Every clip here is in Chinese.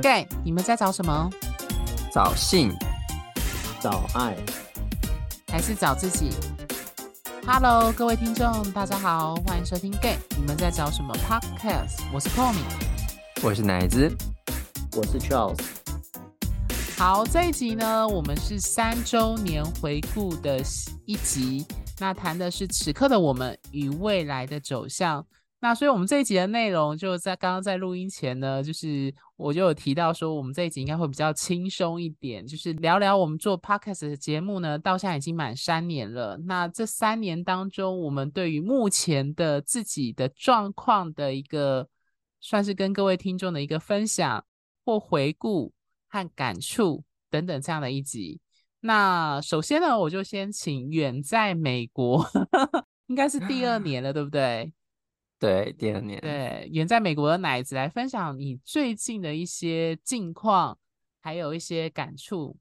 Gay，你们在找什么？找性，找爱，还是找自己？Hello，各位听众，大家好，欢迎收听 Gay，你们在找什么 Podcast？我是 Connie，我是奶子，我是 Charles。好，这一集呢，我们是三周年回顾的一集，那谈的是此刻的我们与未来的走向。那所以，我们这一集的内容就在刚刚在录音前呢，就是我就有提到说，我们这一集应该会比较轻松一点，就是聊聊我们做 podcast 的节目呢，到现在已经满三年了。那这三年当中，我们对于目前的自己的状况的一个，算是跟各位听众的一个分享或回顾和感触等等这样的一集。那首先呢，我就先请远在美国，应该是第二 年了，对不对？对，第二年。对，远在美国的奶子来分享你最近的一些近况，还有一些感触。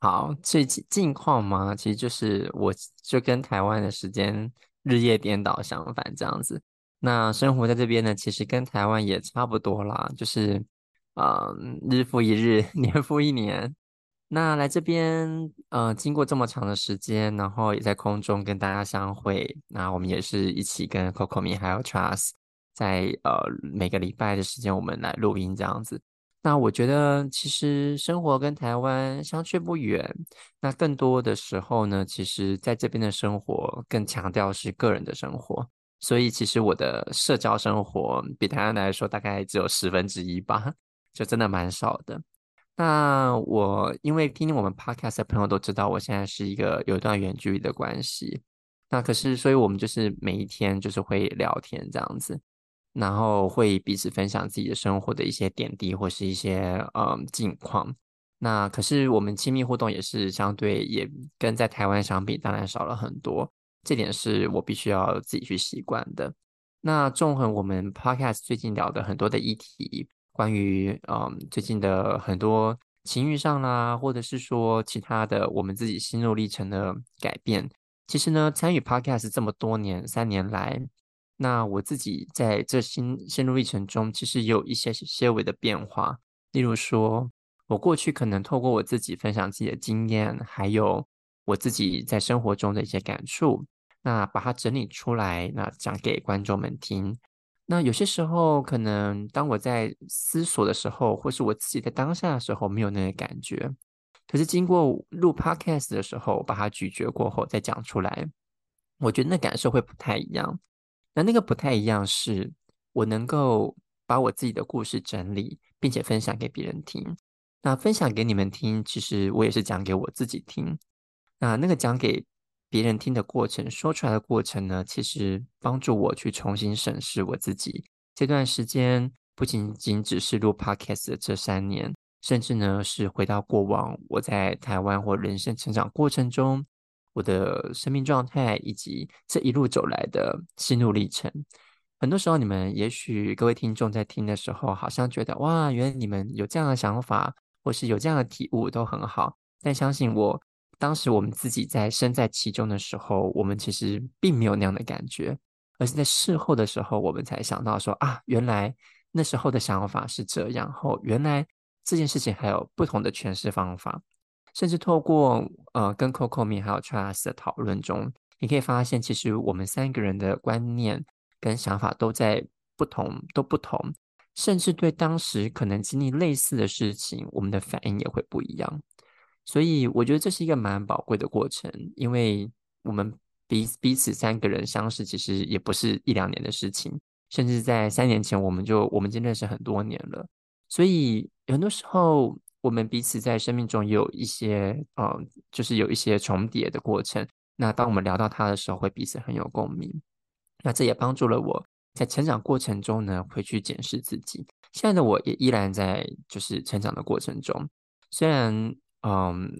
好，最近近况嘛，其实就是我就跟台湾的时间日夜颠倒相反这样子。那生活在这边呢，其实跟台湾也差不多啦，就是啊、呃，日复一日，年复一年。那来这边，呃，经过这么长的时间，然后也在空中跟大家相会，那我们也是一起跟 Coco 米还有 Trust 在呃每个礼拜的时间，我们来录音这样子。那我觉得其实生活跟台湾相去不远，那更多的时候呢，其实在这边的生活更强调是个人的生活，所以其实我的社交生活比台湾来说大概只有十分之一吧，就真的蛮少的。那我因为听听我们 podcast 的朋友都知道，我现在是一个有一段远距离的关系。那可是，所以我们就是每一天就是会聊天这样子，然后会彼此分享自己的生活的一些点滴或是一些嗯近况。那可是我们亲密互动也是相对也跟在台湾相比，当然少了很多。这点是我必须要自己去习惯的。那纵横我们 podcast 最近聊的很多的议题。关于嗯最近的很多情绪上啦，或者是说其他的我们自己心路历程的改变，其实呢，参与 Podcast 这么多年，三年来，那我自己在这心心路历程中，其实也有一些些微的变化。例如说，我过去可能透过我自己分享自己的经验，还有我自己在生活中的一些感触，那把它整理出来，那讲给观众们听。那有些时候，可能当我在思索的时候，或是我自己在当下的时候，没有那个感觉。可是经过录 podcast 的时候，把它咀嚼过后再讲出来，我觉得那感受会不太一样。那那个不太一样是，我能够把我自己的故事整理，并且分享给别人听。那分享给你们听，其实我也是讲给我自己听。那那个讲给。别人听的过程，说出来的过程呢，其实帮助我去重新审视我自己。这段时间不仅仅只是录 Podcast 的这三年，甚至呢是回到过往我在台湾或人生成长过程中，我的生命状态以及这一路走来的心路历程。很多时候，你们也许各位听众在听的时候，好像觉得哇，原来你们有这样的想法，或是有这样的体悟，都很好。但相信我。当时我们自己在身在其中的时候，我们其实并没有那样的感觉，而是在事后的时候，我们才想到说啊，原来那时候的想法是这样，后原来这件事情还有不同的诠释方法，甚至透过呃跟 Coco 米还有 Trust 的讨论中，你可以发现，其实我们三个人的观念跟想法都在不同，都不同，甚至对当时可能经历类似的事情，我们的反应也会不一样。所以我觉得这是一个蛮宝贵的过程，因为我们彼彼此三个人相识，其实也不是一两年的事情，甚至在三年前我们就我们已经认识很多年了。所以很多时候我们彼此在生命中有一些，嗯，就是有一些重叠的过程。那当我们聊到他的时候，会彼此很有共鸣。那这也帮助了我在成长过程中呢，回去检视自己。现在的我也依然在就是成长的过程中，虽然。嗯，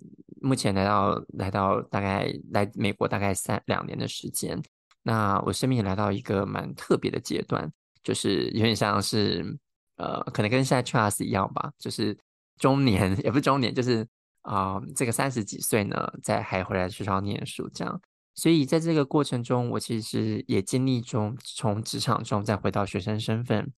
目前来到来到大概来美国大概三两年的时间，那我生命也来到一个蛮特别的阶段，就是有点像是呃，可能跟现在 Trust 一样吧，就是中年 也不是中年，就是啊、这个三十几岁呢，在还回来学校念书这样，所以在这个过程中，我其实也经历中从职场中再回到学生身份，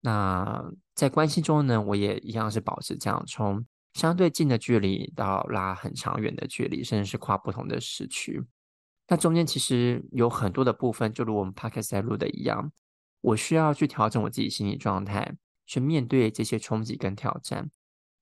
那在关系中呢，我也一样是保持这样从相对近的距离到拉很长远的距离，甚至是跨不同的时区。那中间其实有很多的部分，就如我们 Podcast 在录的一样，我需要去调整我自己心理状态，去面对这些冲击跟挑战。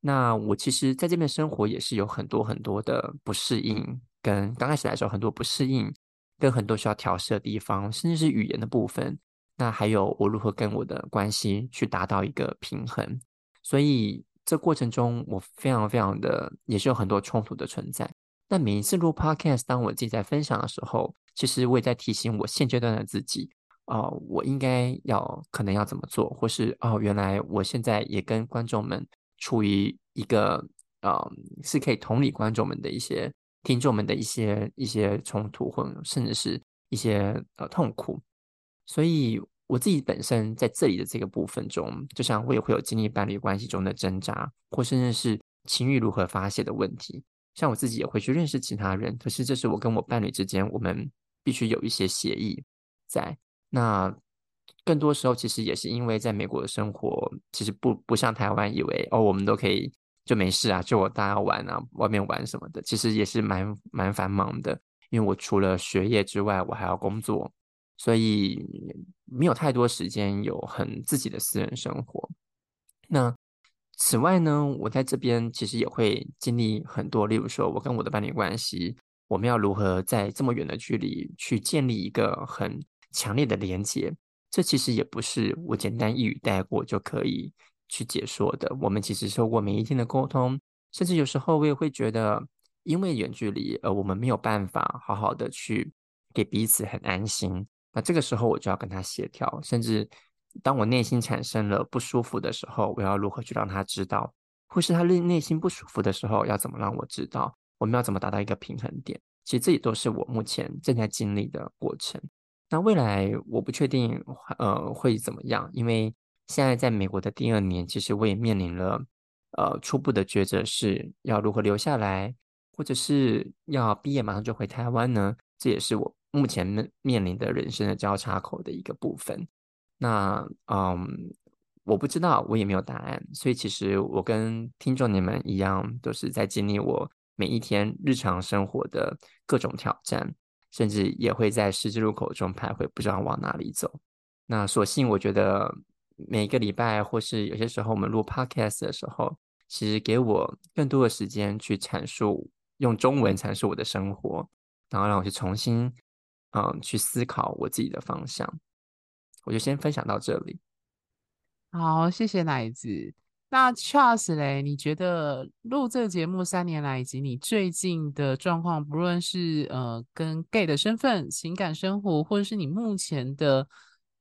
那我其实在这边生活也是有很多很多的不适应，跟刚开始来时候很多不适应，跟很多需要调试的地方，甚至是语言的部分。那还有我如何跟我的关系去达到一个平衡。所以这过程中我非常非常的也是有很多冲突的存在。那每一次录 Podcast，当我自己在分享的时候，其实我也在提醒我现阶段的自己，哦、我应该要可能要怎么做，或是哦，原来我现在也跟观众们处于一个呃，是可以同理观众们的一些听众们的一些一些冲突，或甚至是一些呃痛苦。所以我自己本身在这里的这个部分中，就像我也会有经历伴侣关系中的挣扎，或甚至是情欲如何发泄的问题。像我自己也会去认识其他人，可是这是我跟我伴侣之间，我们必须有一些协议在。那更多时候，其实也是因为在美国的生活，其实不不像台湾，以为哦，我们都可以就没事啊，就我大家玩啊，外面玩什么的，其实也是蛮蛮繁忙的。因为我除了学业之外，我还要工作，所以没有太多时间有很自己的私人生活。那。此外呢，我在这边其实也会经历很多，例如说，我跟我的伴侣关系，我们要如何在这么远的距离去建立一个很强烈的连接，这其实也不是我简单一语带过就可以去解说的。我们其实受过每一天的沟通，甚至有时候我也会觉得，因为远距离，而我们没有办法好好的去给彼此很安心。那这个时候，我就要跟他协调，甚至。当我内心产生了不舒服的时候，我要如何去让他知道？或是他内内心不舒服的时候，要怎么让我知道？我们要怎么达到一个平衡点？其实这也都是我目前正在经历的过程。那未来我不确定，呃，会怎么样？因为现在在美国的第二年，其实我也面临了呃初步的抉择，是要如何留下来，或者是要毕业马上就回台湾呢？这也是我目前面面临的人生的交叉口的一个部分。那嗯，我不知道，我也没有答案，所以其实我跟听众你们一样，都是在经历我每一天日常生活的各种挑战，甚至也会在十字路口中徘徊，不知道往哪里走。那所幸，我觉得每一个礼拜，或是有些时候我们录 Podcast 的时候，其实给我更多的时间去阐述，用中文阐述我的生活，然后让我去重新嗯去思考我自己的方向。我就先分享到这里。好，谢谢奶子。那 Charles 嘞，你觉得录这个节目三年来，以及你最近的状况，不论是呃跟 gay 的身份、情感生活，或者是你目前的，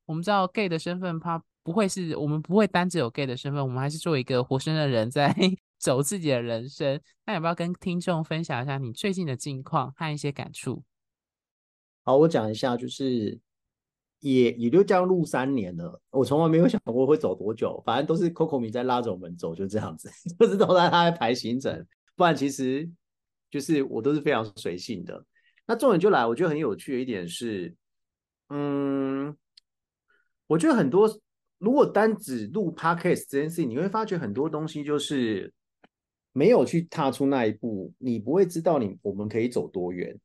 我们知道 gay 的身份，它不会是我们不会单只有 gay 的身份，我们还是做一个活生的人在 走自己的人生。那要不要跟听众分享一下你最近的近况和一些感触？好，我讲一下，就是。也也就这样录三年了，我从来没有想过会走多久，反正都是 Coco 米在拉着我们走，就这样子，不知道他在排行程，不然其实就是我都是非常随性的。那重点就来，我觉得很有趣的一点是，嗯，我觉得很多如果单只录 Podcast 这件事情，你会发觉很多东西就是没有去踏出那一步，你不会知道你我们可以走多远。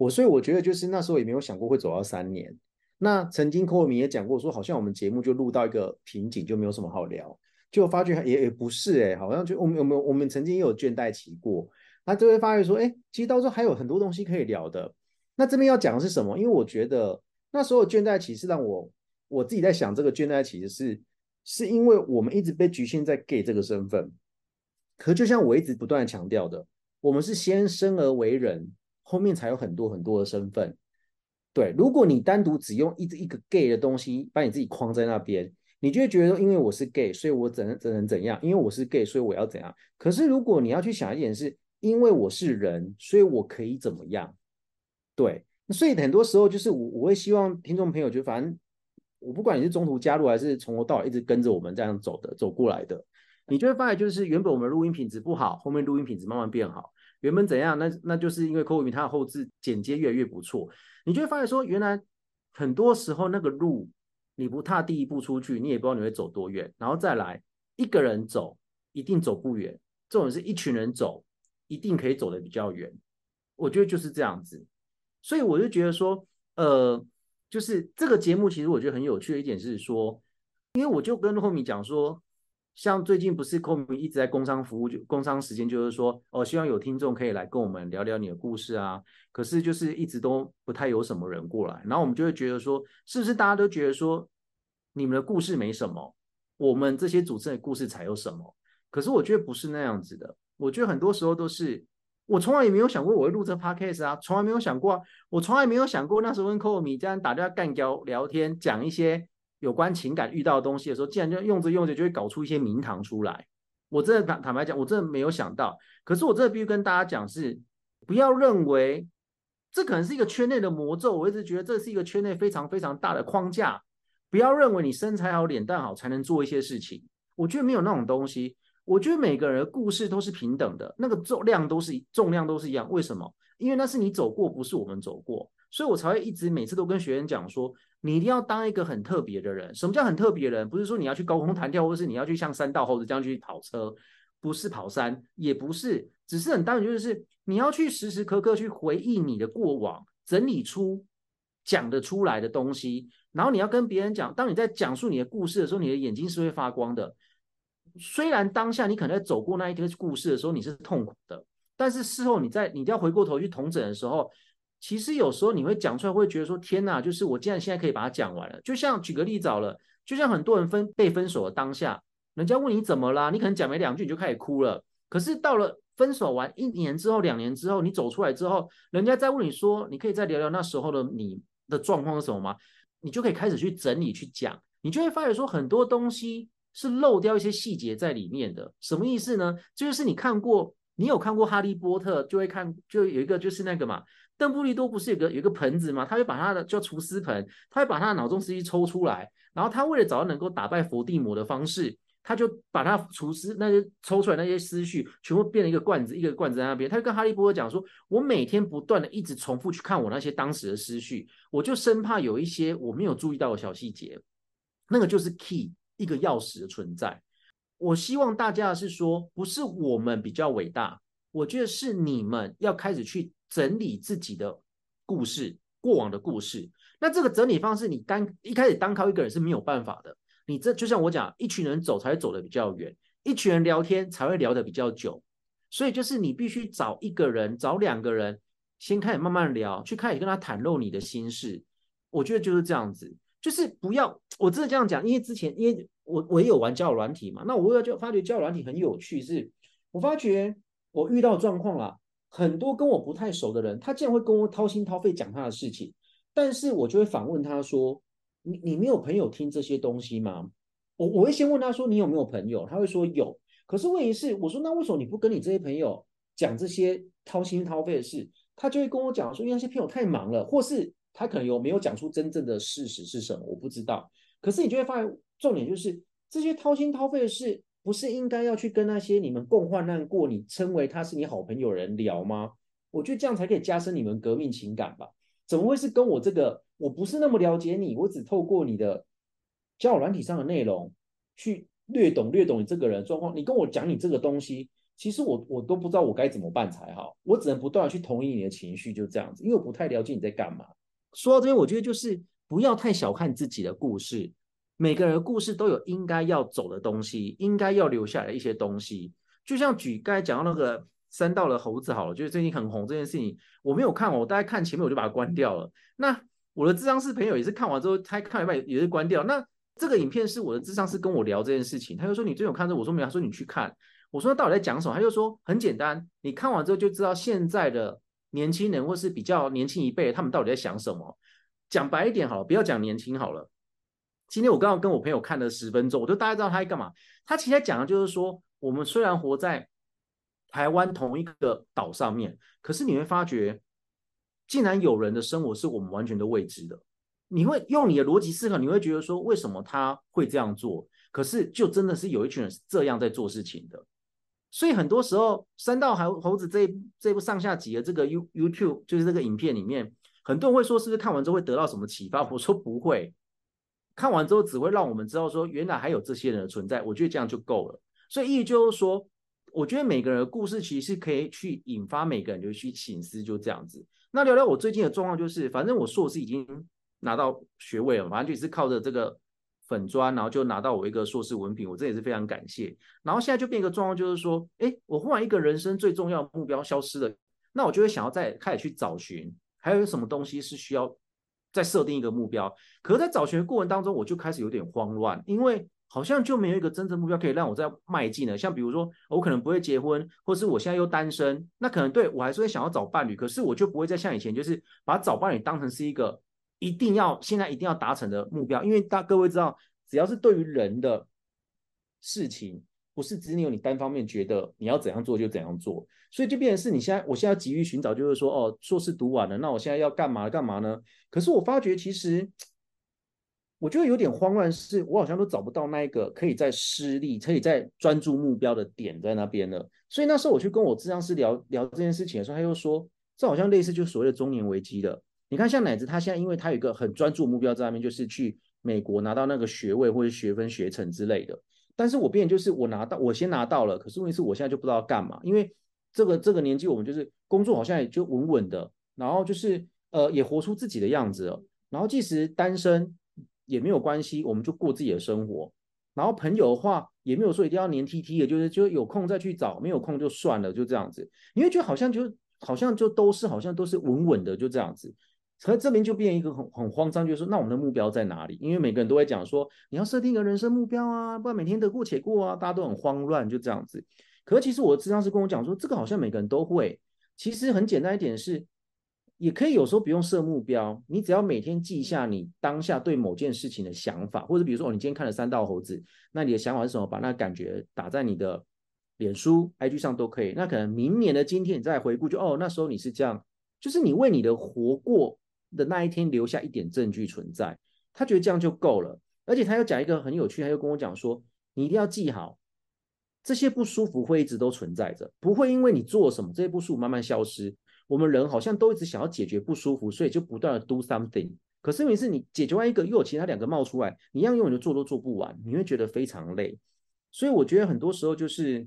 我所以我觉得就是那时候也没有想过会走到三年。那曾经 Coco 米也讲过，说好像我们节目就录到一个瓶颈，就没有什么好聊，就发觉也也不是哎、好像就我们有没有我们曾经也有倦怠期过，那就会发觉说，哎、其实到时候还有很多东西可以聊的。那这边要讲的是什么？因为我觉得那时候倦怠期是让我我自己在想，这个倦怠期的是，是因为我们一直被局限在 gay 这个身份。可就像我一直不断强调的，我们是先生而为人，后面才有很多很多的身份。对，如果你单独只用一一个 gay 的东西把你自己框在那边，你就会觉得说，因为我是 gay，所以我怎怎能怎样？因为我是 gay，所以我要怎样？可是如果你要去想一点是，因为我是人，所以我可以怎么样？对，所以很多时候就是我我会希望听众朋友就反正我不管你是中途加入还是从头到尾一直跟着我们这样走的走过来的，你就会发现就是原本我们录音品质不好，后面录音品质慢慢变好。原本怎样？那那就是因为 Coco 米他的后置剪接越来越不错，你就会发现说，原来很多时候那个路你不踏第一步出去，你也不知道你会走多远。然后再来，一个人走一定走不远，这种是一群人走一定可以走得比较远。我觉得就是这样子，所以我就觉得说，呃，就是这个节目其实我觉得很有趣的一点是说，因为我就跟后米讲说。像最近不是 Komi 一直在工商服务，就工商时间就是说，哦，希望有听众可以来跟我们聊聊你的故事啊。可是就是一直都不太有什么人过来，然后我们就会觉得说，是不是大家都觉得说，你们的故事没什么，我们这些主持人的故事才有什么？可是我觉得不是那样子的，我觉得很多时候都是，我从来也没有想过我会录这 Podcast 啊，从来没有想过啊，我从来没有想过那时候跟 Komi 这样打电话干交聊天，讲一些。有关情感遇到的东西的时候，竟然就用着用着就会搞出一些名堂出来。我真的坦坦白讲，我真的没有想到。可是我真的必须跟大家讲是，不要认为这可能是一个圈内的魔咒。我一直觉得这是一个圈内非常非常大的框架。不要认为你身材好、脸蛋好才能做一些事情。我觉得没有那种东西。我觉得每个人的故事都是平等的，那个重量都是重量都是一样。为什么？因为那是你走过，不是我们走过。所以我才会一直每次都跟学员讲说。你一定要当一个很特别的人。什么叫很特别的人？不是说你要去高空弹跳，或是你要去像山道猴子这样去跑车，不是跑山，也不是，只是很单纯，就是你要去时时刻刻去回忆你的过往，整理出讲得出来的东西。然后你要跟别人讲，当你在讲述你的故事的时候，你的眼睛是会发光的。虽然当下你可能在走过那一个故事的时候你是痛苦的，但是事后你在你要回过头去统整的时候。其实有时候你会讲出来，会觉得说：“天哪！”就是我竟然现在可以把它讲完了。就像举个例子好了，就像很多人分被分手的当下，人家问你怎么啦，你可能讲没两句你就开始哭了。可是到了分手完一年之后、两年之后，你走出来之后，人家再问你说：“你可以再聊聊那时候的你的状况是什么吗？”你就可以开始去整理去讲，你就会发现说很多东西是漏掉一些细节在里面的。什么意思呢？就是你看过，你有看过《哈利波特》，就会看，就有一个就是那个嘛。邓布利多不是有个有个盆子吗？他会把他的叫厨师盆，他会把他的脑中思绪抽出来，然后他为了找到能够打败伏地魔的方式，他就把他厨师那些抽出来那些思绪全部变成一个罐子，一个罐子在那边。他就跟哈利波特讲说：“我每天不断的一直重复去看我那些当时的思绪，我就生怕有一些我没有注意到的小细节，那个就是 key 一个钥匙的存在。我希望大家是说，不是我们比较伟大，我觉得是你们要开始去。”整理自己的故事，过往的故事。那这个整理方式，你单一开始单靠一个人是没有办法的。你这就像我讲，一群人走才会走得比较远，一群人聊天才会聊得比较久。所以就是你必须找一个人，找两个人，先开始慢慢聊，去开始跟他袒露你的心事。我觉得就是这样子，就是不要我真的这样讲，因为之前因为我我也有玩交友软体嘛，那我就发觉交友软体很有趣，是我发觉我遇到状况了。很多跟我不太熟的人，他竟然会跟我掏心掏肺讲他的事情，但是我就会反问他说：“你你没有朋友听这些东西吗？”我我会先问他说：“你有没有朋友？”他会说有。可是问题是，我说那为什么你不跟你这些朋友讲这些掏心掏肺的事？他就会跟我讲说：“因为那些朋友太忙了，或是他可能有没有讲出真正的事实是什么？我不知道。”可是你就会发现，重点就是这些掏心掏肺的事。不是应该要去跟那些你们共患难过，你称为他是你好朋友人聊吗？我觉得这样才可以加深你们革命情感吧？怎么会是跟我这个我不是那么了解你，我只透过你的交友软体上的内容去略懂略懂你这个人状况，你跟我讲你这个东西，其实我我都不知道我该怎么办才好，我只能不断的去同意你的情绪，就这样子，因为我不太了解你在干嘛。说到这边，我觉得就是不要太小看自己的故事。每个人的故事都有应该要走的东西，应该要留下来的一些东西。就像举刚才讲到那个三道的猴子好了，就是最近很红这件事情，我没有看，我大概看前面我就把它关掉了。那我的智商是朋友也是看完之后，他看一半也是关掉。那这个影片是我的智商是跟我聊这件事情，他就说你最近有看这，我说没有，他说你去看。我说到底在讲什么？他就说很简单，你看完之后就知道现在的年轻人或是比较年轻一辈，他们到底在想什么。讲白一点好了，不要讲年轻好了。今天我刚刚跟我朋友看了十分钟，我就大概知道他在干嘛。他其实讲的就是说，我们虽然活在台湾同一个岛上面，可是你会发觉，竟然有人的生活是我们完全都未知的。你会用你的逻辑思考，你会觉得说，为什么他会这样做？可是就真的是有一群人是这样在做事情的。所以很多时候，三道猴猴子这这部上下集的这个 U YouTube 就是这个影片里面，很多人会说，是不是看完之后会得到什么启发？我说不会。看完之后只会让我们知道说，原来还有这些人的存在，我觉得这样就够了。所以意义就是说，我觉得每个人的故事其实是可以去引发每个人就去省思，就这样子。那聊聊我最近的状况，就是反正我硕士已经拿到学位了，反正就是靠着这个粉砖，然后就拿到我一个硕士文凭，我这也是非常感谢。然后现在就变一个状况，就是说，哎，我忽然一个人生最重要的目标消失了，那我就会想要再开始去找寻，还有什么东西是需要再设定一个目标。可是，在找寻的过程当中，我就开始有点慌乱，因为好像就没有一个真正目标可以让我再迈进了。像比如说，我可能不会结婚，或是我现在又单身，那可能对我还是会想要找伴侣，可是我就不会再像以前，就是把找伴侣当成是一个。一定要现在一定要达成的目标，因为大各位知道，只要是对于人的事情，不是只有你单方面觉得你要怎样做就怎样做，所以就变成是你现在，我现在急于寻找，就是说，哦，硕士读完了，那我现在要干嘛干嘛呢？可是我发觉，其实我觉得有点慌乱，是我好像都找不到那一个可以在施力、可以在专注目标的点在那边了。所以那时候我去跟我智商师聊聊这件事情的时候，他又说，这好像类似就所谓的中年危机了。你看，像乃子，他现在因为他有一个很专注目标在那边，就是去美国拿到那个学位或者学分学成之类的。但是我变就是我拿到，我先拿到了，可是问题是我现在就不知道干嘛，因为这个这个年纪，我们就是工作好像也就稳稳的，然后就是呃也活出自己的样子了，然后即使单身也没有关系，我们就过自己的生活。然后朋友的话也没有说一定要黏 T T 的，就是就有空再去找，没有空就算了，就这样子。你会觉得好像就好像就都是好像都是稳稳的，就这样子。可这边就变一个很很慌张，就是说，那我们的目标在哪里？因为每个人都会讲说，你要设定一个人生目标啊，不然每天得过且过啊，大家都很慌乱，就这样子。可是其实我的咨商师跟我讲说，这个好像每个人都会。其实很简单一点是，也可以有时候不用设目标，你只要每天记下你当下对某件事情的想法，或者比如说，哦，你今天看了三道猴子，那你的想法是什么？把那感觉打在你的脸书、IG 上都可以。那可能明年的今天你再回顾，就哦，那时候你是这样，就是你为你的活过。的那一天留下一点证据存在，他觉得这样就够了。而且他又讲一个很有趣，他又跟我讲说，你一定要记好，这些不舒服会一直都存在着，不会因为你做什么，这些不舒服慢慢消失。我们人好像都一直想要解决不舒服，所以就不断的 do something。可是问题是你解决完一个，又有其他两个冒出来，你一样永远就做都做不完，你会觉得非常累。所以我觉得很多时候就是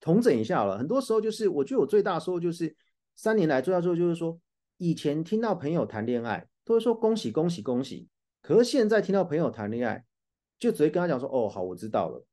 统整一下好了，很多时候就是我觉得我最大的收获就是三年来最大收获就是说。以前听到朋友谈恋爱，都会说恭喜恭喜恭喜。可是现在听到朋友谈恋爱，就只会跟他讲说：“哦，好，我知道了。”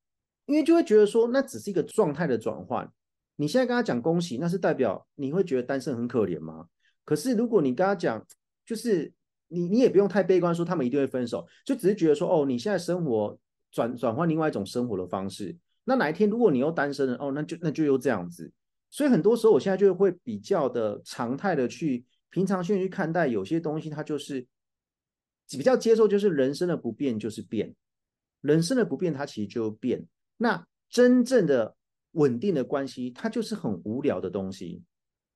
因为就会觉得说，那只是一个状态的转换。你现在跟他讲恭喜，那是代表你会觉得单身很可怜吗？可是如果你跟他讲，就是你你也不用太悲观，说他们一定会分手，就只是觉得说：“哦，你现在生活转转换另外一种生活的方式。”那哪一天如果你又单身了，哦，那就那就又这样子。所以很多时候，我现在就会比较的常态的去。平常心去看待有些东西，它就是比较接受，就是人生的不变就是变，人生的不变它其实就变。那真正的稳定的关系，它就是很无聊的东西。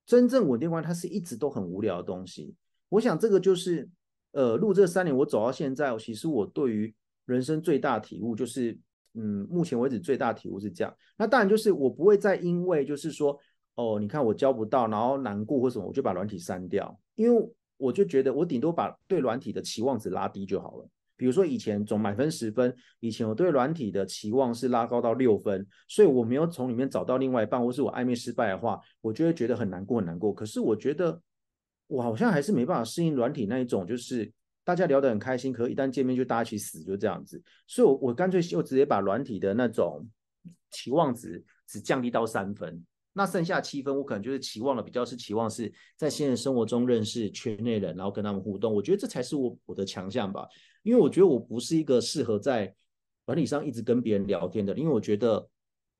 真正稳定关系，它是一直都很无聊的东西。我想这个就是，呃，录这三年我走到现在，其实我对于人生最大体悟就是，嗯，目前为止最大体悟是这样。那当然就是我不会再因为就是说。哦，你看我交不到，然后难过或什么，我就把软体删掉，因为我就觉得我顶多把对软体的期望值拉低就好了。比如说以前总满分十分，以前我对软体的期望是拉高到六分，所以我没有从里面找到另外一半，或是我暧昧失败的话，我就会觉得很难过很难过。可是我觉得我好像还是没办法适应软体那一种，就是大家聊得很开心，可一旦见面就大家一起死，就这样子。所以我，我我干脆就直接把软体的那种期望值只降低到三分。那剩下七分，我可能就是期望的比较是期望是在现实生活中认识圈内人，然后跟他们互动。我觉得这才是我我的强项吧，因为我觉得我不是一个适合在管理上一直跟别人聊天的，因为我觉得，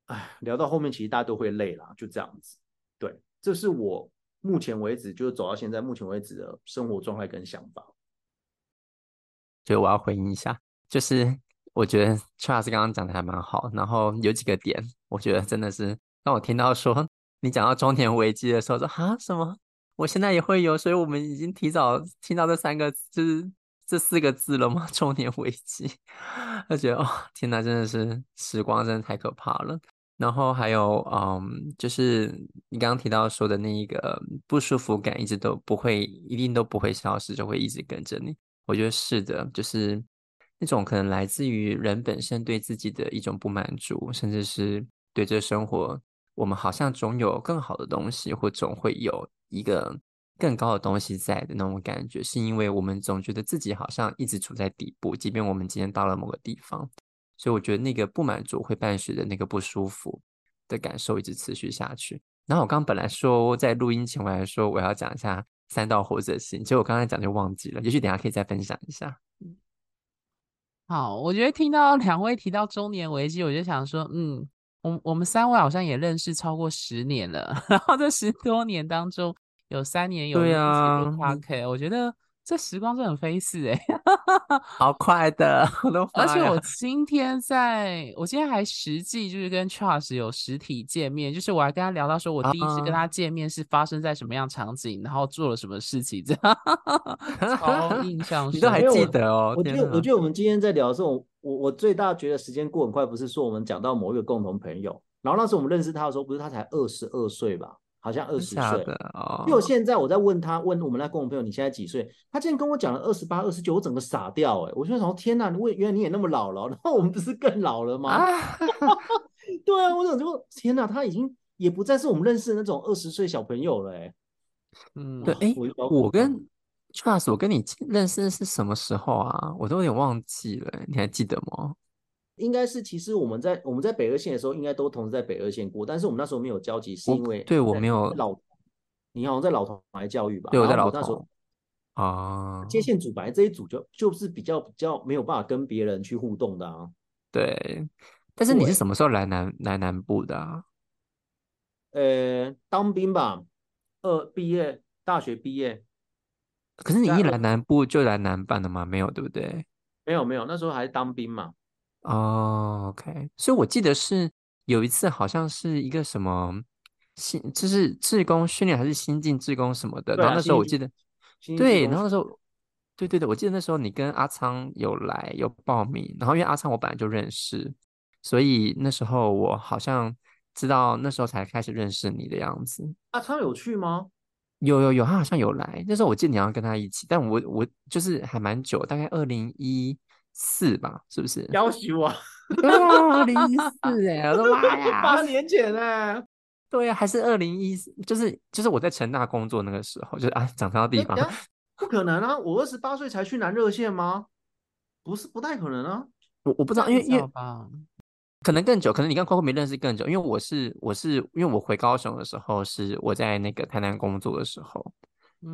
哎，聊到后面其实大家都会累啦，就这样子。对，这是我目前为止就是走到现在目前为止的生活状态跟想法。所以我要回应一下，就是我觉得 Charles 刚刚讲的还蛮好，然后有几个点，我觉得真的是。当我听到说你讲到中年危机的时候，说啊什么？我现在也会有，所以我们已经提早听到这三个，就是这四个字了吗？中年危机，就觉得哦，天哪，真的是时光真的太可怕了。然后还有嗯，就是你刚刚提到说的那一个不舒服感，一直都不会，一定都不会消失，就会一直跟着你。我觉得是的，就是那种可能来自于人本身对自己的一种不满足，甚至是对这生活，我们好像总有更好的东西，或总会有一个更高的东西在的那种感觉，是因为我们总觉得自己好像一直处在底部，即便我们今天到了某个地方，所以我觉得那个不满足会伴随着那个不舒服的感受一直持续下去。然后我刚本来说在录音前我还说我要讲一下三道猴子的事情，结果我刚才讲就忘记了，也许等下可以再分享一下。好，我觉得听到两位提到中年危机，我就想说，嗯，我我们三位好像也认识超过十年了，然后这十多年当中有三年有一起录 Podcast，我觉得。这时光真的很飞逝哎，好快的，而且我今天在，我今天还实际就是跟 Charles 有实体见面，就是我还跟他聊到说，我第一次跟他见面是发生在什么样场景，啊、然后做了什么事情，这样 超印象深刻，你都还记得哦。我觉得，我觉得我们今天在聊的时候，我我最大觉得时间过很快，不是说我们讲到某一个共同朋友，然后那时候我们认识他的时候，不是他才二十二岁吧？好像二十岁，因为我现在我在问他，问我们那共同朋友，你现在几岁？他竟然跟我讲了二十八、二十九，我整个傻掉哎！我就想，天哪，你为原来你也那么老了，然后我们不是更老了吗？啊 对啊，我想说，天哪，他已经也不再是我们认识的那种二十岁小朋友了哎。嗯，对，哎，我跟 Charles，我跟你认识是什么时候啊？我都有点忘记了，你还记得吗？应该是，其实我们在我们在北二线的时候，应该都同时在北二线过，但是我们那时候没有交集，是因为对我没有老，你好像在老同来教育吧？对，我在老那时候啊，接线组本来这一组就就是比较比较没有办法跟别人去互动的啊。对，但是你是什么时候来南来南部的啊？呃，当兵吧，二，毕业，大学毕业。可是你一来南部就来南办的吗？没有，对不对？没有没有，那时候还是当兵嘛。哦、oh，OK，所以我记得是有一次，好像是一个什么新，就是志工训练还是新进志工什么的。啊、然后那时候我记得，对，然后那时候，对对对，我记得那时候你跟阿昌有来有报名，然后因为阿昌我本来就认识，所以那时候我好像知道那时候才开始认识你的样子。阿昌有去吗？有有有，他好像有来。那时候我记得你要跟他一起，但我我就是还蛮久，大概二零一。四吧，是不是？要求 啊，二零一四哎，我的妈 呀，八年前哎，对呀、啊，还是二零一四，就是就是我在成大工作那个时候，就是啊，长到地方，不可能啊，我二十八岁才去南热线吗？不是，不太可能啊，我我不知道，因为因为可能更久，可能你跟 Coco 没认识更久，因为我是我是因为我回高雄的时候是我在那个台南工作的时候。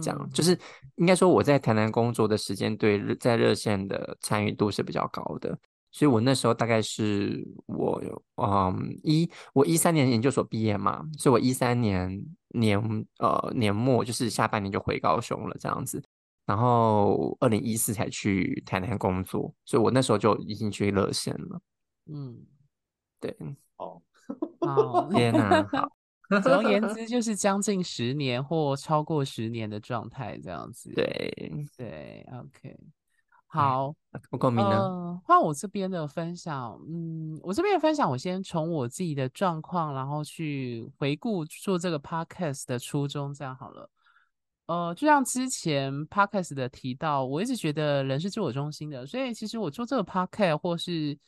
这样就是应该说，我在台南工作的时间，对在热线的参与度是比较高的，所以我那时候大概是我嗯一我一三年研究所毕业嘛，所以我一三年年呃年末就是下半年就回高雄了这样子，然后二零一四才去台南工作，所以我那时候就已经去热线了。嗯，对，哦，好，天哪，好。总而言之，就是将近十年或超过十年的状态，这样子。对对，OK，好。不够明呢？换我这边的分享，嗯，我这边的分享，我先从我自己的状况，然后去回顾做这个 Podcast 的初衷，这样好了。呃，就像之前 Podcast 的提到，我一直觉得人是自我中心的，所以其实我做这个 Podcast 或是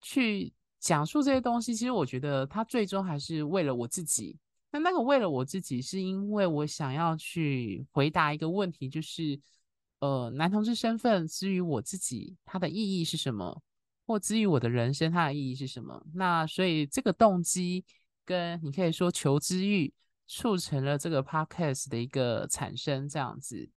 去讲述这些东西，其实我觉得他最终还是为了我自己。那那个为了我自己，是因为我想要去回答一个问题，就是，呃，男同志身份之于我自己，它的意义是什么？或之于我的人生，它的意义是什么？那所以这个动机跟你可以说求知欲，促成了这个 podcast 的一个产生，这样子。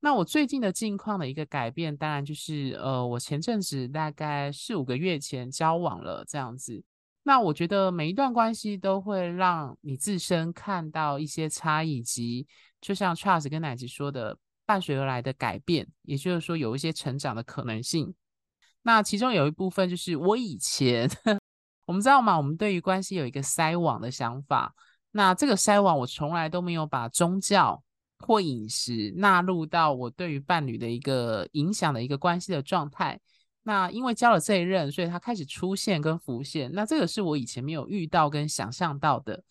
那我最近的近况的一个改变，当然就是，呃，我前阵子大概四五个月前交往了，这样子。那我觉得每一段关系都会让你自身看到一些差异，及就像 Charles 跟奶吉说的，伴随而来的改变，也就是说有一些成长的可能性。那其中有一部分就是我以前，我们知道吗？我们对于关系有一个筛网的想法。那这个筛网，我从来都没有把宗教或饮食纳入到我对于伴侣的一个影响的一个关系的状态。那因为交了这一任，所以他开始出现跟浮现。那这个是我以前没有遇到跟想象到的。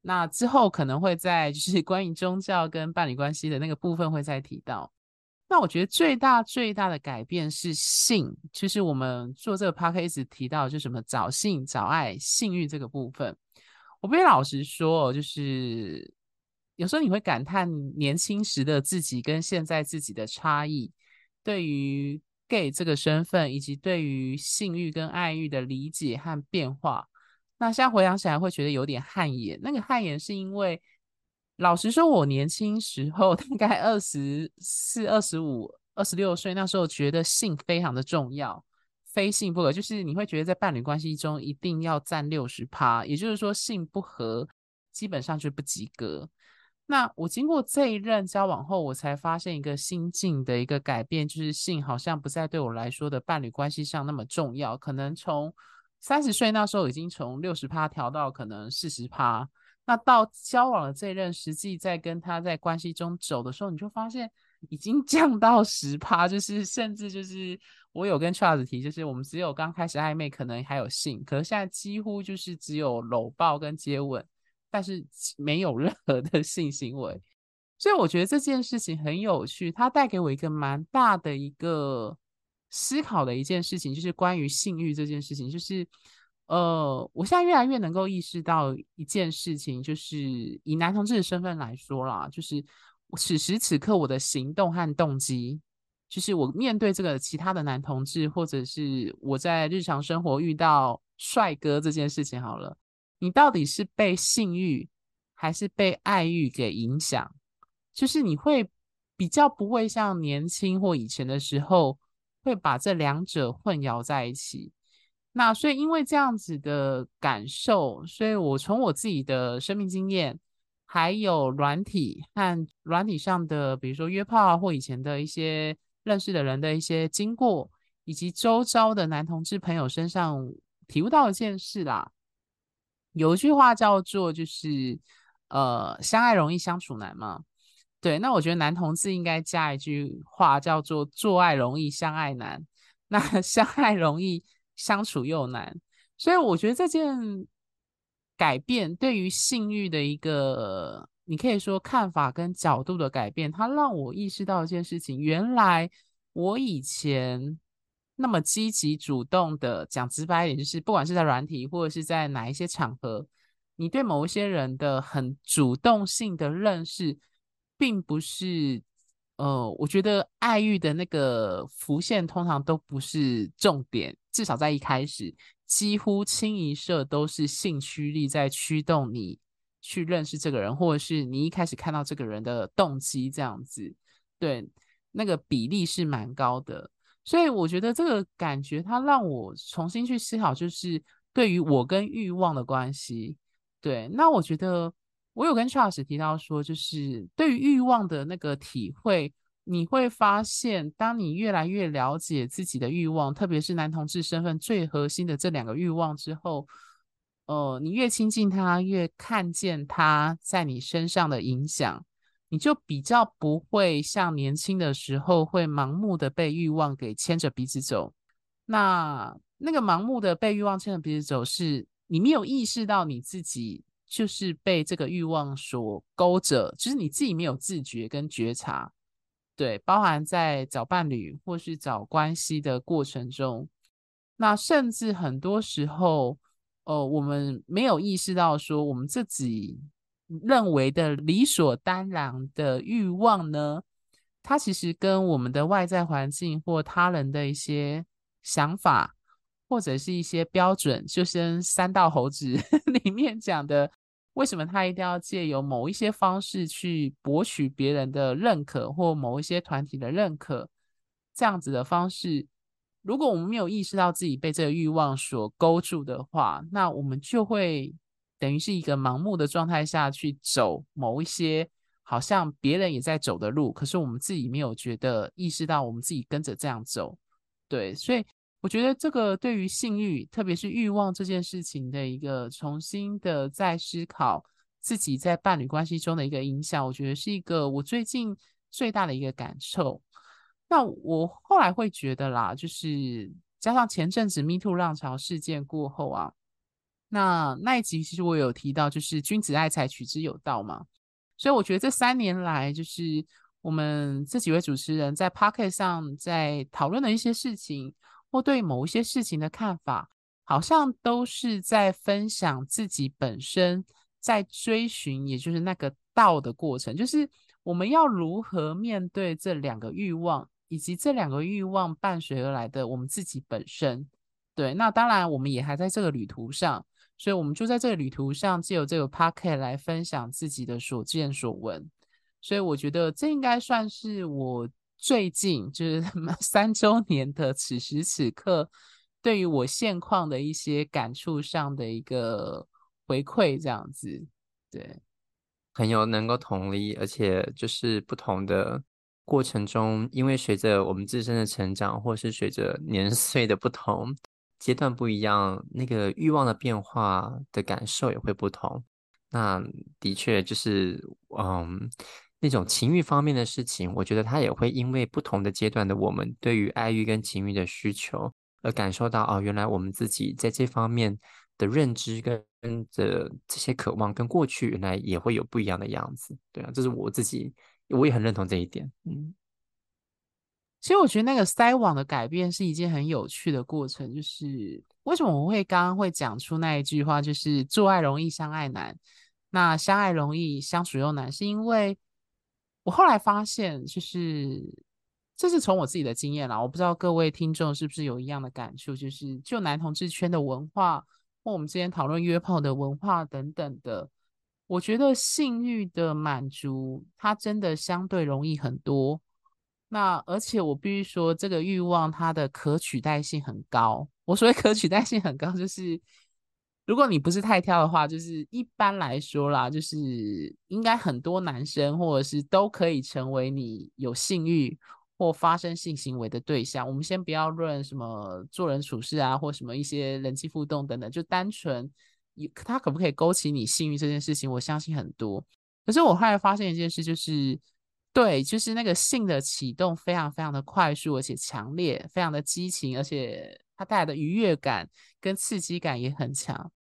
那之后可能会在就是关于宗教跟伴侣关系的那个部分会再提到。那我觉得最大最大的改变是性，就是我们做这个 podcast 提到，就什么找性、找爱、性欲这个部分。我必须老实说，就是有时候你会感叹年轻时的自己跟现在自己的差异，对于 gay 这个身份，以及对于性欲跟爱欲的理解和变化。那现在回想起来，会觉得有点汗颜。那个汗颜是因为。老实说，我年轻时候大概二十四、二十五、二十六岁，那时候觉得性非常的重要，非性不可。就是你会觉得在伴侣关系中一定要占六十趴，也就是说性不合基本上就不及格。那我经过这一任交往后，我才发现一个心境的一个改变，就是性好像不再对我来说的伴侣关系上那么重要。可能从三十岁那时候已经从六十趴调到可能四十趴。那到交往的这一任，实际在跟他在关系中走的时候，你就发现已经降到十趴，就是甚至就是我有跟 Charles 提，就是我们只有刚开始暧昧，可能还有性，可是现在几乎就是只有搂抱跟接吻，但是没有任何的性行为。所以我觉得这件事情很有趣，它带给我一个蛮大的一个思考的一件事情，就是关于性欲这件事情，就是。呃，我现在越来越能够意识到一件事情，就是以男同志的身份来说啦，就是此时此刻我的行动和动机，就是我面对这个其他的男同志，或者是我在日常生活遇到帅哥这件事情，好了，你到底是被性欲还是被爱欲给影响？就是你会比较不会像年轻或以前的时候，会把这两者混淆在一起。那所以，因为这样子的感受，所以我从我自己的生命经验，还有软体和软体上的，比如说约炮啊，或以前的一些认识的人的一些经过，以及周遭的男同志朋友身上体悟到一件事啦。有一句话叫做，就是呃，相爱容易相处难嘛。对，那我觉得男同志应该加一句话，叫做做爱容易相爱难。那相爱容易。相处又难，所以我觉得这件改变对于性欲的一个，你可以说看法跟角度的改变，它让我意识到一件事情：原来我以前那么积极主动的，讲直白一点，就是不管是在软体或者是在哪一些场合，你对某一些人的很主动性的认识，并不是。呃，我觉得爱欲的那个浮现通常都不是重点，至少在一开始，几乎清一色都是性驱力在驱动你去认识这个人，或者是你一开始看到这个人的动机这样子，对，那个比例是蛮高的。所以我觉得这个感觉它让我重新去思考，就是对于我跟欲望的关系。对，那我觉得。我有跟 Charles 提到说，就是对于欲望的那个体会，你会发现，当你越来越了解自己的欲望，特别是男同志身份最核心的这两个欲望之后，呃，你越亲近他，越看见他在你身上的影响，你就比较不会像年轻的时候会盲目的被欲望给牵着鼻子走。那那个盲目的被欲望牵着鼻子走，是你没有意识到你自己。就是被这个欲望所勾着，就是你自己没有自觉跟觉察，对，包含在找伴侣或是找关系的过程中，那甚至很多时候，呃，我们没有意识到说，我们自己认为的理所当然的欲望呢，它其实跟我们的外在环境或他人的一些想法。或者是一些标准，就像三道猴子 里面讲的，为什么他一定要借由某一些方式去博取别人的认可，或某一些团体的认可，这样子的方式，如果我们没有意识到自己被这个欲望所勾住的话，那我们就会等于是一个盲目的状态下去走某一些好像别人也在走的路，可是我们自己没有觉得意识到我们自己跟着这样走，对，所以。我觉得这个对于性欲，特别是欲望这件事情的一个重新的再思考自己在伴侣关系中的一个影响，我觉得是一个我最近最大的一个感受。那我后来会觉得啦，就是加上前阵子 Me Too 浪潮事件过后啊，那那一集其实我有提到，就是君子爱财，取之有道嘛。所以我觉得这三年来，就是我们这几位主持人在 Pocket 上在讨论的一些事情，或对某一些事情的看法，好像都是在分享自己本身在追寻，也就是那个道的过程，就是我们要如何面对这两个欲望，以及这两个欲望伴随而来的我们自己本身。对，那当然我们也还在这个旅途上，所以我们就在这个旅途上，借由这个 p o c a e t 来分享自己的所见所闻。所以我觉得这应该算是我最近就是 三周年的此时此刻，对于我现况的一些感触上的一个回馈，这样子，对，很有能够同理，而且就是不同的过程中，因为随着我们自身的成长，或是随着年 岁的不同，阶段不一样，那个欲望的变化的感受也会不同。那的确就是，嗯。那种情欲方面的事情，我觉得他也会因为不同的阶段的我们对于爱欲跟情欲的需求而感受到哦，原来我们自己在这方面的认知跟的这些渴望跟过去原来也会有不一样的样子。对啊，这是我自己，我也很认同这一点。嗯，其实我觉得那个筛网的改变是一件很有趣的过程。就是为什么我会刚刚会讲出那一句话，就是做爱容易相爱难，那相爱容易相处又难，是因为。我后来发现，就是这是从我自己的经验啦，我不知道各位听众是不是有一样的感触，就是就男同志圈的文化，或我们之前讨论约炮的文化等等的，我觉得性欲的满足，它真的相对容易很多。那而且我必须说，这个欲望它的可取代性很高。我所谓可取代性很高，就是。如果你不是太挑的话，就是一般来说啦，就是应该很多男生或者是都可以成为你有性欲或发生性行为的对象。我们先不要论什么做人处事啊，或什么一些人际互动等等，就单纯他可不可以勾起你性欲这件事情，我相信很多。可是我后来发现一件事，就是对，就是那个性的启动非常非常的快速，而且强烈，非常的激情，而且它带来的愉悦感跟刺激感也很强。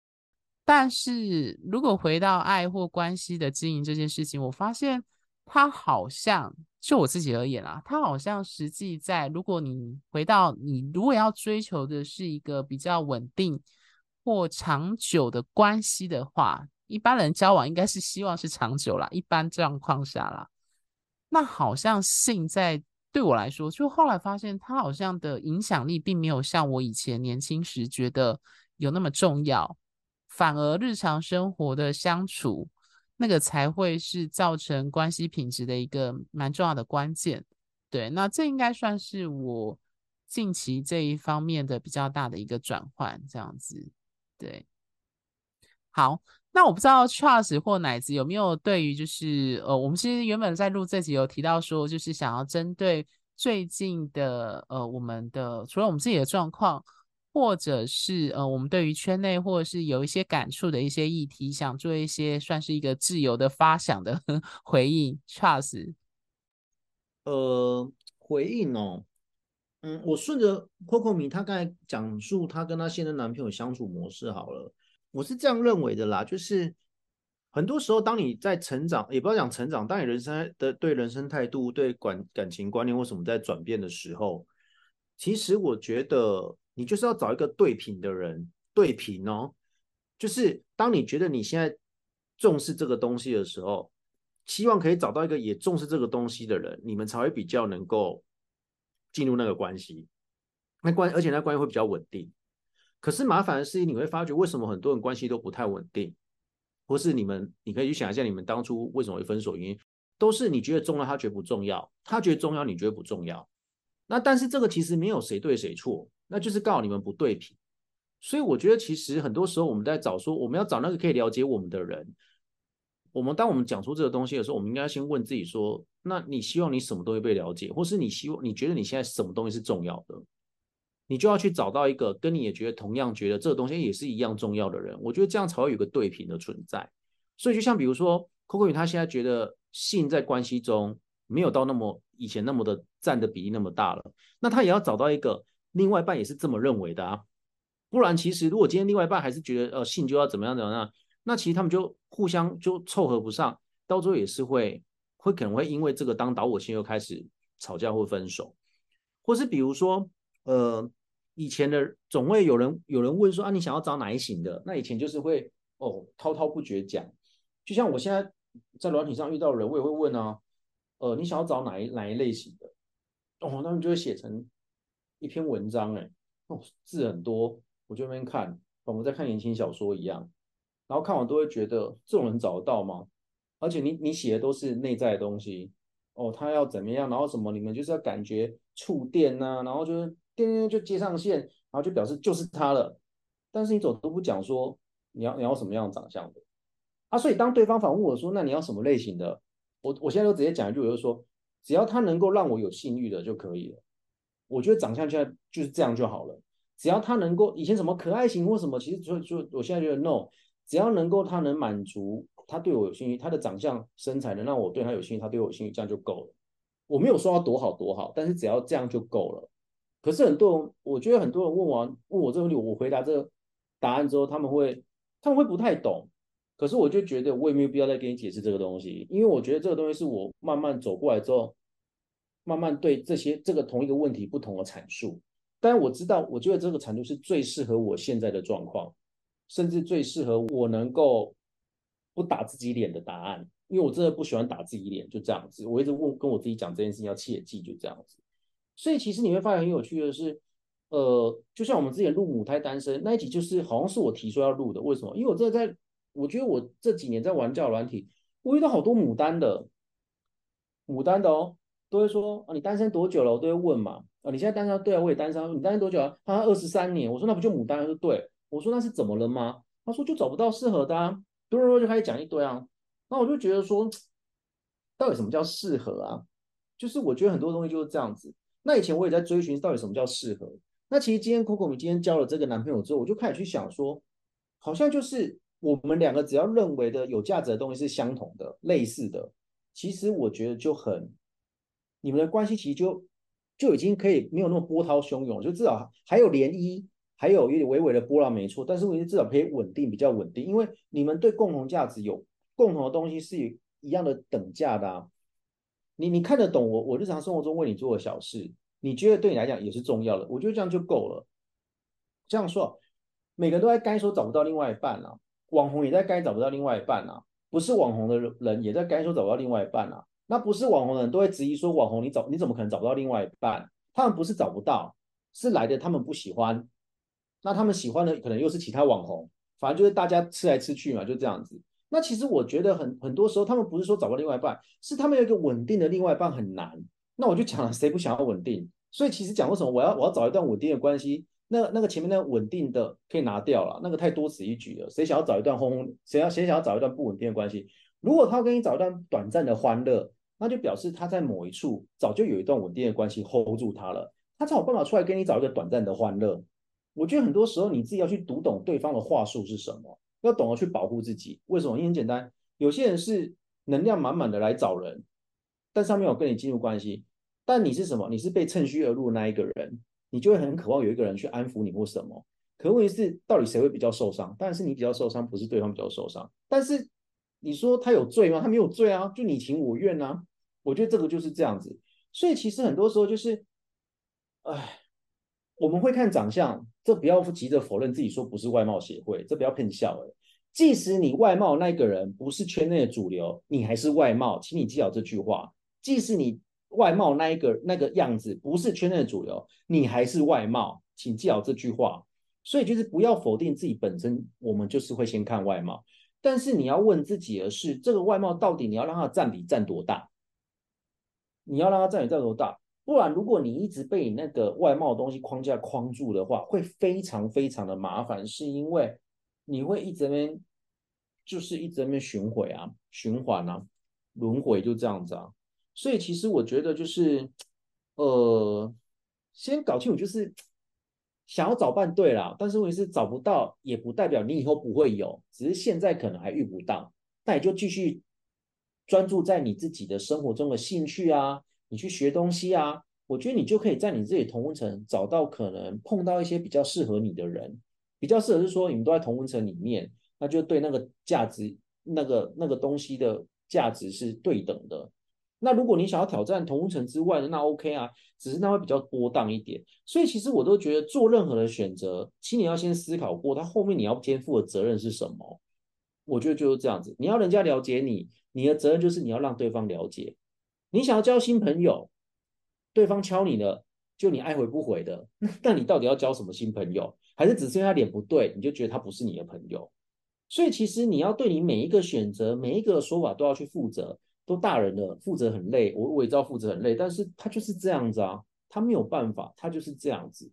但是如果回到爱或关系的经营这件事情，我发现它好像就我自己而言啦，它好像实际在，如果你回到你如果要追求的是一个比较稳定或长久的关系的话，一般人交往应该是希望是长久啦，一般状况下啦，那好像性在对我来说，就后来发现它好像的影响力并没有像我以前年轻时觉得有那么重要。反而日常生活的相处，那个才会是造成关系品质的一个蛮重要的关键。对，那这应该算是我近期这一方面的比较大的一个转换，这样子。对，好，那我不知道 Charles 或奶子有没有对于就是呃，我们其实原本在录这集有提到说，就是想要针对最近的呃，我们的除了我们自己的状况。或者是呃，我们对于圈内或者是有一些感触的一些议题，想做一些算是一个自由的发想的 回应。Charles，呃，回应哦，嗯，我顺着 Coco 米他刚才讲述他跟他现任男朋友相处模式好了，我是这样认为的啦，就是很多时候当你在成长，也不要讲成长，当你人生的对人生态度、对感感情观念或什么在转变的时候，其实我觉得。你就是要找一个对频的人，对频哦，就是当你觉得你现在重视这个东西的时候，希望可以找到一个也重视这个东西的人，你们才会比较能够进入那个关系。那关而且那关系会比较稳定。可是麻烦的是，你会发觉为什么很多人关系都不太稳定，或是你们你可以去想一下，你们当初为什么会分手原因，都是你觉得重要，他觉得不重要；他觉得重要，你觉得不重要。那但是这个其实没有谁对谁错。那就是告诉你们不对频，所以我觉得其实很多时候我们在找说我们要找那个可以了解我们的人。我们当我们讲出这个东西的时候，我们应该先问自己说：那你希望你什么东西被了解，或是你希望你觉得你现在什么东西是重要的？你就要去找到一个跟你也觉得同样觉得这个东西也是一样重要的人。我觉得这样才会有个对频的存在。所以就像比如说 Coco 他现在觉得性在关系中没有到那么以前那么的占的比例那么大了，那他也要找到一个。另外一半也是这么认为的啊，不然其实如果今天另外一半还是觉得呃性就要怎么样怎么样，那其实他们就互相就凑合不上，到最后也是会会可能会因为这个当导火线又开始吵架或分手，或是比如说，呃，以前的总会有人有人问说啊，你想要找哪一型的？那以前就是会哦滔滔不绝讲，就像我现在在软体上遇到人，我也会问啊，呃，你想要找哪一哪一类型的？哦，他们就会写成一篇文章，哎，哦，字很多，我就那边看，仿佛在看言情小说一样，然后看完都会觉得这种人找得到吗？而且你你写的都是内在的东西哦，他要怎么样，然后什么，你们就是要感觉触电呐、啊，然后就是电电就接上线，然后就表示就是他了。但是你总都不讲说你要你要什么样的长相的啊？所以当对方反问我说，那你要什么类型的？我我现在就直接讲一句，我就说只要他能够让我有性欲的就可以了。我觉得长相现在就是这样就好了，只要他能够以前什么可爱型或什么，其实就就我现在觉得 no，只要能够他能满足。他对我有兴趣，他的长相、身材能让我对他有兴趣，他对我有兴趣，这样就够了。我没有说他多好多好，但是只要这样就够了。可是很多人，我觉得很多人问完问我这个问题，我回答这个答案之后，他们会他们会不太懂。可是我就觉得我也没有必要再给你解释这个东西，因为我觉得这个东西是我慢慢走过来之后，慢慢对这些这个同一个问题不同的阐述。但我知道，我觉得这个阐述是最适合我现在的状况，甚至最适合我能够。不打自己脸的答案，因为我真的不喜欢打自己脸，就这样子。我一直问跟我自己讲这件事情要切记，就这样子。所以其实你会发现很有趣的是，呃，就像我们之前录母胎单身那一集，就是好像是我提出要录的。为什么？因为我这在，我觉得我这几年在玩教软体，我遇到好多母单的，母单的哦，都会说啊，你单身多久了？我都会问嘛。啊，你现在单身？对啊，我也单身。你单身多久啊？他二十三年。我说那不就母单？他说对。我说那是怎么了吗？他说就找不到适合的啊。多多就开始讲一堆啊，那我就觉得说，到底什么叫适合啊？就是我觉得很多东西就是这样子。那以前我也在追寻到底什么叫适合。那其实今天 Coco 你今天交了这个男朋友之后，我就开始去想说，好像就是我们两个只要认为的有价值的东西是相同的、类似的，其实我觉得就很，你们的关系其实就就已经可以没有那么波涛汹涌，就至少还有涟漪。还有有点微微的波浪，没错，但是我觉得至少可以稳定，比较稳定，因为你们对共同价值有共同的东西是一样的等价的啊。你你看得懂我我日常生活中为你做的小事，你觉得对你来讲也是重要的，我觉得这样就够了。这样说，每个人都在该说找不到另外一半啊，网红也在该找不到另外一半啊，不是网红的人也在该说找不到另外一半啊。那不是网红的人都会质疑说，网红你找你怎么可能找不到另外一半？他们不是找不到，是来的他们不喜欢。那他们喜欢的可能又是其他网红，反正就是大家吃来吃去嘛，就这样子。那其实我觉得很很多时候，他们不是说找不到另外一半，是他们有一个稳定的另外一半很难。那我就讲了，谁不想要稳定？所以其实讲为什么我要我要找一段稳定的关系，那那个前面那个稳定的可以拿掉了，那个太多此一举了。谁想要找一段轰轰？谁要谁想要找一段不稳定的关系？如果他要跟你找一段短暂的欢乐，那就表示他在某一处早就有一段稳定的关系 hold 住他了，他才有办法出来跟你找一个短暂的欢乐。我觉得很多时候你自己要去读懂对方的话术是什么，要懂得去保护自己。为什么？因为很简单，有些人是能量满满的来找人，但上面有跟你进入关系。但你是什么？你是被趁虚而入的那一个人，你就会很渴望有一个人去安抚你或什么。可问题是，到底谁会比较受伤？当然是你比较受伤，不是对方比较受伤。但是你说他有罪吗？他没有罪啊，就你情我愿啊。我觉得这个就是这样子。所以其实很多时候就是，哎。我们会看长相，这不要急着否认自己说不是外貌协会，这不要骗笑哎。即使你外貌那个人不是圈内的主流，你还是外貌，请你记好这句话。即使你外貌那一个那个样子不是圈内的主流，你还是外貌，请记好这句话。所以就是不要否定自己本身，我们就是会先看外貌，但是你要问自己的是，这个外貌到底你要让它占比占多大？你要让它占比占多大？不然，如果你一直被你那个外貌的东西框架框住的话，会非常非常的麻烦，是因为你会一直那边，就是一直在那边循环啊，循环啊，轮回就这样子啊。所以其实我觉得就是，呃，先搞清楚，就是想要找伴对啦，但是问题是找不到，也不代表你以后不会有，只是现在可能还遇不到，那你就继续专注在你自己的生活中的兴趣啊。你去学东西啊，我觉得你就可以在你自己同温层找到可能碰到一些比较适合你的人，比较适合是说你们都在同温层里面，那就对那个价值、那个那个东西的价值是对等的。那如果你想要挑战同温层之外的，那 OK 啊，只是那会比较多档一点。所以其实我都觉得做任何的选择，请你要先思考过，他后面你要肩负的责任是什么。我觉得就是这样子，你要人家了解你，你的责任就是你要让对方了解。你想要交新朋友，对方敲你了，就你爱回不回的，那你到底要交什么新朋友？还是只是因为他脸不对，你就觉得他不是你的朋友？所以其实你要对你每一个选择、每一个说法都要去负责。都大人了，负责很累，我我也知道负责很累，但是他就是这样子啊，他没有办法，他就是这样子。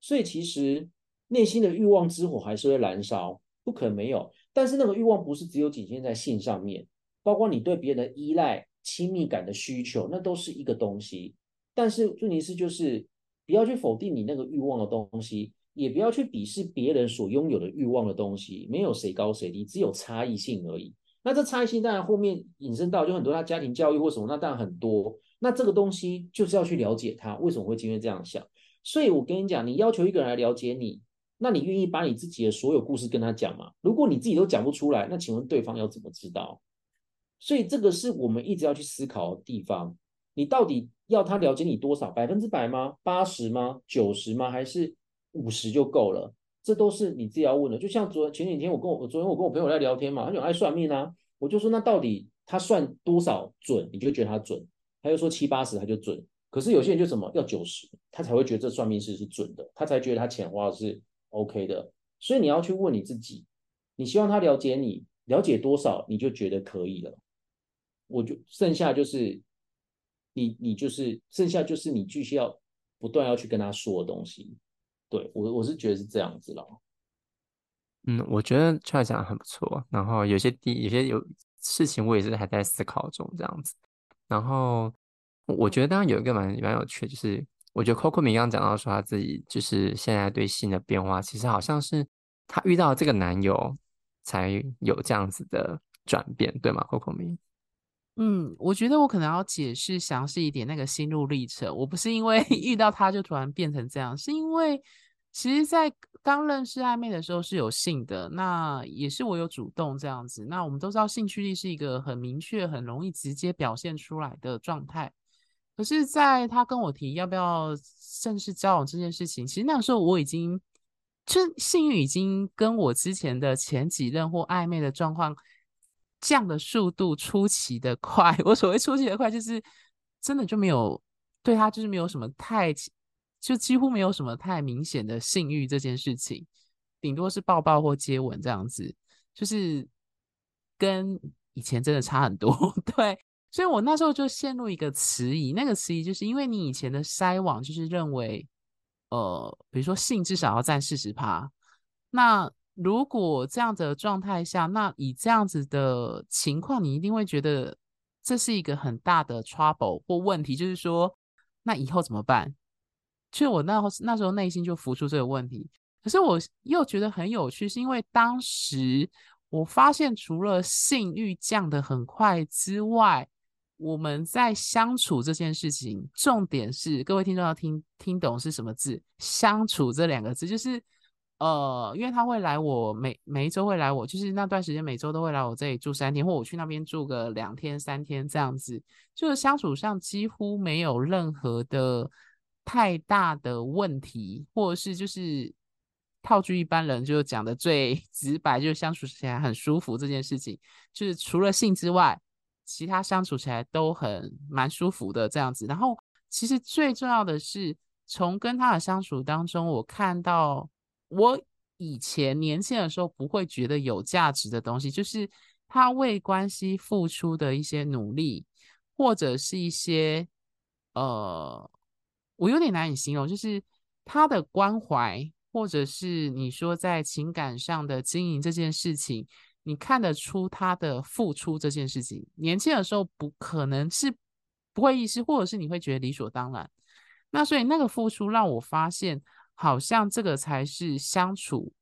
所以其实内心的欲望之火还是会燃烧，不可能没有。但是那个欲望不是只有仅限在性上面，包括你对别人的依赖、亲密感的需求，那都是一个东西。但是问题是，就是不要去否定你那个欲望的东西，也不要去鄙视别人所拥有的欲望的东西。没有谁高谁低，只有差异性而已。那这差异性当然后面引申到就很多他家庭教育或什么，那当然很多。那这个东西就是要去了解他为什么会今天这样想。所以我跟你讲，你要求一个人来了解你，那你愿意把你自己的所有故事跟他讲吗？如果你自己都讲不出来，那请问对方要怎么知道？所以这个是我们一直要去思考的地方。你到底要他了解你多少？百分之百吗？八十吗？九十吗？还是五十就够了？这都是你自己要问的，就像昨前几天我跟我昨天我跟我朋友在聊天嘛，他就爱算命啊，我就说那到底他算多少准，你就觉得他准？他就说七八十他就准，可是有些人就什么要九十，他才会觉得这算命师是准的，他才觉得他钱花的是 OK 的。所以你要去问你自己，你希望他了解你，了解多少你就觉得可以了。我就剩下就是你你就是剩下就是你继续要不断要去跟他说的东西。对我我是觉得是这样子了，嗯，我觉得出来讲的很不错。然后有些地有些有事情我也是还在思考中这样子。然后我觉得当然有一个蛮蛮有趣，就是我觉得 Coco 米刚刚讲到说他自己就是现在对性的变化，其实好像是他遇到这个男友才有这样子的转变，对吗？Coco 米。嗯，我觉得我可能要解释详细一点那个心路历程。我不是因为 遇到他就突然变成这样，是因为其实，在刚认识暧昧的时候是有性的，那也是我有主动这样子。那我们都知道，性驱力是一个很明确、很容易直接表现出来的状态。可是，在他跟我提要不要正式交往这件事情，其实那个时候我已经，就性欲已经跟我之前的前几任或暧昧的状况。降的速度出奇的快，我所谓出奇的快，就是真的就没有对他就是没有什么太，就几乎没有什么太明显的性欲这件事情，顶多是抱抱或接吻这样子，就是跟以前真的差很多。对，所以我那时候就陷入一个迟疑，那个迟疑就是因为你以前的筛网就是认为，呃，比如说性至少要占四十趴，那。如果这样子的状态下，那以这样子的情况，你一定会觉得这是一个很大的 trouble 或问题，就是说，那以后怎么办？其实我那那时候内心就浮出这个问题。可是我又觉得很有趣，是因为当时我发现，除了性欲降得很快之外，我们在相处这件事情，重点是各位听众要听听懂是什么字？相处这两个字，就是。呃，因为他会来我每每一周会来我，就是那段时间每周都会来我这里住三天，或我去那边住个两天三天这样子，就是相处上几乎没有任何的太大的问题，或者是就是套句一般人就讲的最 直白，就是相处起来很舒服这件事情，就是除了性之外，其他相处起来都很蛮舒服的这样子。然后其实最重要的是，从跟他的相处当中，我看到。我以前年轻的时候不会觉得有价值的东西，就是他为关系付出的一些努力，或者是一些呃，我有点难以形容，就是他的关怀，或者是你说在情感上的经营这件事情，你看得出他的付出这件事情。年轻的时候不可能是不会意识，或者是你会觉得理所当然。那所以那个付出让我发现。好像这个才是相处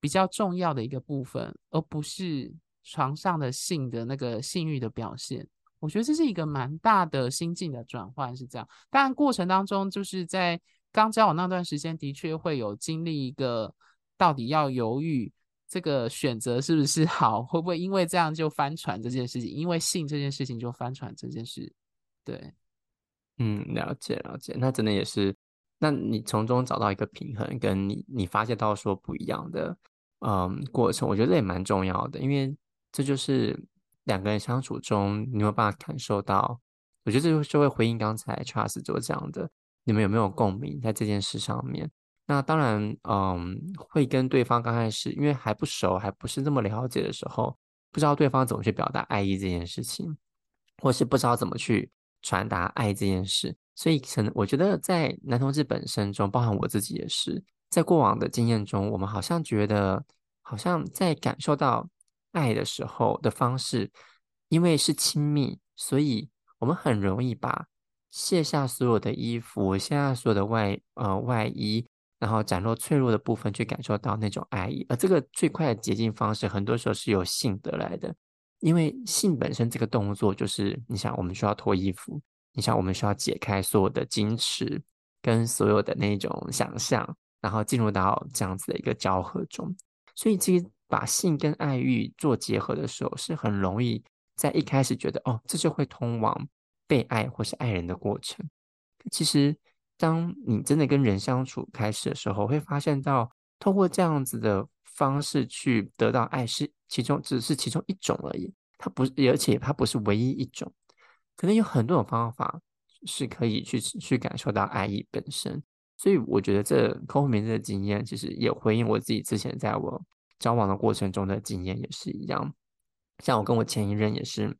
比较重要的一个部分，而不是床上的性的那个性欲的表现。我觉得这是一个蛮大的心境的转换，是这样。当然过程当中，就是在刚交往那段时间，的确会有经历一个到底要犹豫这个选择是不是好，会不会因为这样就翻船这件事情，因为性这件事情就翻船这件事。对，嗯，了解了解，那真的也是，那你从中找到一个平衡，跟你你发现到说不一样的嗯过程，我觉得这也蛮重要的，因为这就是两个人相处中，你有没有办法感受到？我觉得这就会回应刚才 Charles 做这样的，你们有没有共鸣在这件事上面？那当然，嗯，会跟对方刚开始因为还不熟，还不是那么了解的时候，不知道对方怎么去表达爱意这件事情，或是不知道怎么去传达爱这件事，所以可能我觉得在男同志本身中，包含我自己也是，在过往的经验中，我们好像觉得，好像在感受到爱的时候的方式，因为是亲密，所以。我们很容易把卸下所有的衣服，卸下所有的外呃外衣，然后展露脆弱的部分，去感受到那种爱意。而这个最快的捷径方式，很多时候是由性得来的，因为性本身这个动作就是，你想我们需要脱衣服，你想我们需要解开所有的矜持跟所有的那种想象，然后进入到这样子的一个交合中。所以，其实把性跟爱欲做结合的时候，是很容易。在一开始觉得哦，这就会通往被爱或是爱人的过程。其实，当你真的跟人相处开始的时候，会发现到透过这样子的方式去得到爱，是其中只是其中一种而已。它不是，而且它不是唯一一种，可能有很多种方法是可以去去感受到爱意本身。所以，我觉得这空服这个经验，其实也回应我自己之前在我交往的过程中的经验，也是一样。像我跟我前一任也是，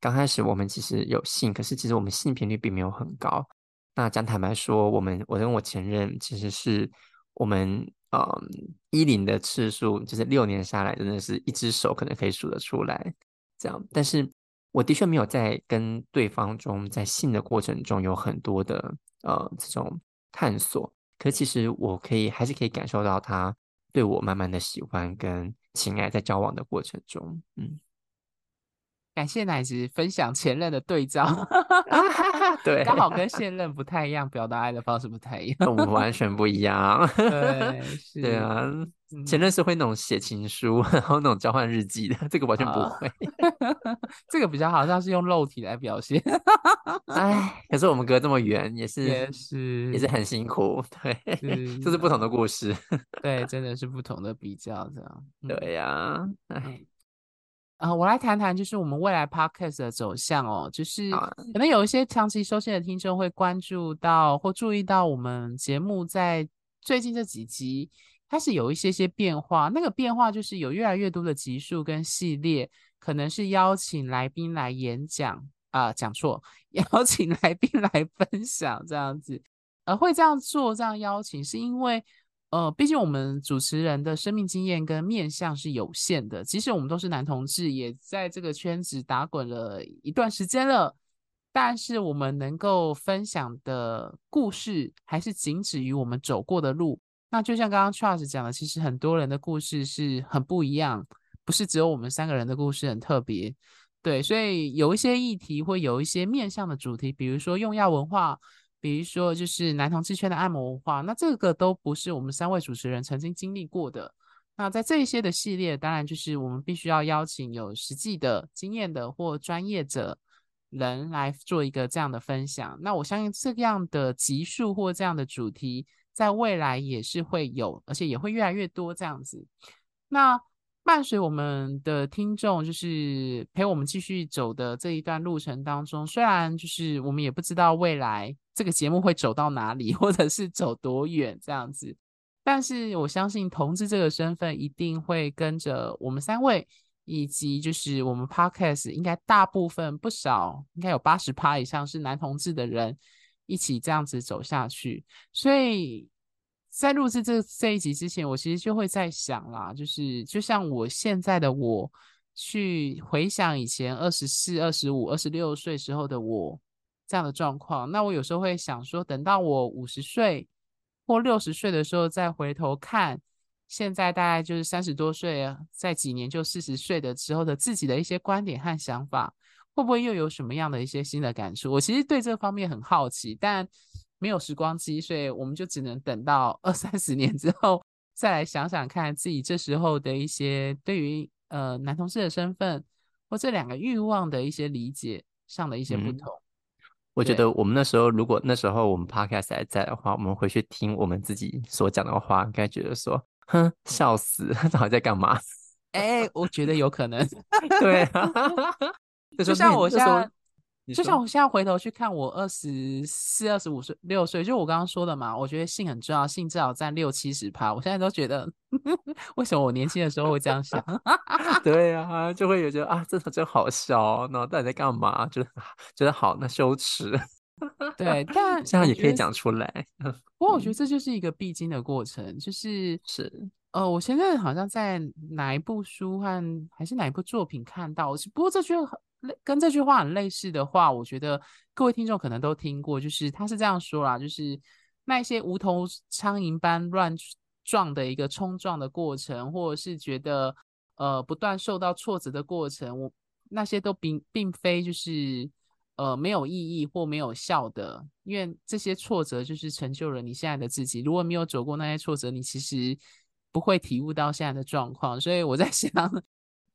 刚开始我们其实有性，可是其实我们性频率并没有很高。那讲坦白说，我们我跟我前任其实是我们嗯一零的次数，就是六年下来真的是一只手可能可以数得出来这样。但是我的确没有在跟对方中在性的过程中有很多的呃这种探索，可其实我可以还是可以感受到他对我慢慢的喜欢跟情爱在交往的过程中，嗯。感谢奶子分享前任的对照 对，刚好跟现任不太一样，表达爱的方式不太一样，我们完全不一样。对，是对啊，前任是会那种写情书，然后那种交换日记的，这个完全不会。这个比较好像是用肉体来表现。哎，可是我们隔这么远，也是也是也是很辛苦。对，这是不同的故事。对，真的是不同的比较，这样。对呀，哎。啊、呃，我来谈谈，就是我们未来 podcast 的走向哦。就是可能有一些长期收听的听众会关注到或注意到，我们节目在最近这几集开始有一些些变化。那个变化就是有越来越多的集数跟系列，可能是邀请来宾来演讲啊，呃，讲错，邀请来宾来分享这样子。呃，会这样做，这样邀请，是因为。呃，毕竟我们主持人的生命经验跟面向是有限的，即使我们都是男同志，也在这个圈子打滚了一段时间了，但是我们能够分享的故事还是仅止于我们走过的路。那就像刚刚 Charles 讲的，其实很多人的故事是很不一样，不是只有我们三个人的故事很特别。对，所以有一些议题会有一些面向的主题，比如说用药文化。比如说，就是男同志圈的按摩文化，那这个都不是我们三位主持人曾经经历过的。那在这一些的系列，当然就是我们必须要邀请有实际的经验的或专业者人来做一个这样的分享。那我相信这样的集数或这样的主题，在未来也是会有，而且也会越来越多这样子。那伴随我们的听众，就是陪我们继续走的这一段路程当中，虽然就是我们也不知道未来这个节目会走到哪里，或者是走多远这样子，但是我相信同志这个身份一定会跟着我们三位，以及就是我们 Podcast 应该大部分不少，应该有八十趴以上是男同志的人一起这样子走下去，所以。在录制这这一集之前，我其实就会在想啦，就是就像我现在的我，去回想以前二十四、二十五、二十六岁时候的我这样的状况，那我有时候会想说，等到我五十岁或六十岁的时候，再回头看现在大概就是三十多岁啊，在几年就四十岁的时候的自己的一些观点和想法，会不会又有什么样的一些新的感触？我其实对这方面很好奇，但。没有时光机，所以我们就只能等到二三十年之后再来想想看自己这时候的一些对于呃男同事的身份或这两个欲望的一些理解上的一些不同。我觉得我们那时候，如果那时候我们 podcast 还在的话，我们回去听我们自己所讲的话，应该觉得说，哼，笑死，他好像在干嘛？哎，我觉得有可能。对啊，就像我现在。就像我现在回头去看我二十四、二十五岁、六岁，就我刚刚说的嘛，我觉得性很重要，性至少占六七十趴。我现在都觉得，为什么我年轻的时候会这样想？对啊，就会有觉得啊，这真好笑，那到底在干嘛？觉得觉得好，那羞耻。对，但这样也可以讲出来。不过我觉得这就是一个必经的过程，就是是呃，我现在好像在哪一部书和还是哪一部作品看到，不过这句。跟这句话很类似的话，我觉得各位听众可能都听过，就是他是这样说啦，就是那些无头苍蝇般乱撞的一个冲撞的过程，或者是觉得呃不断受到挫折的过程，我那些都并并非就是呃没有意义或没有效的，因为这些挫折就是成就了你现在的自己。如果没有走过那些挫折，你其实不会体悟到现在的状况。所以我在 想。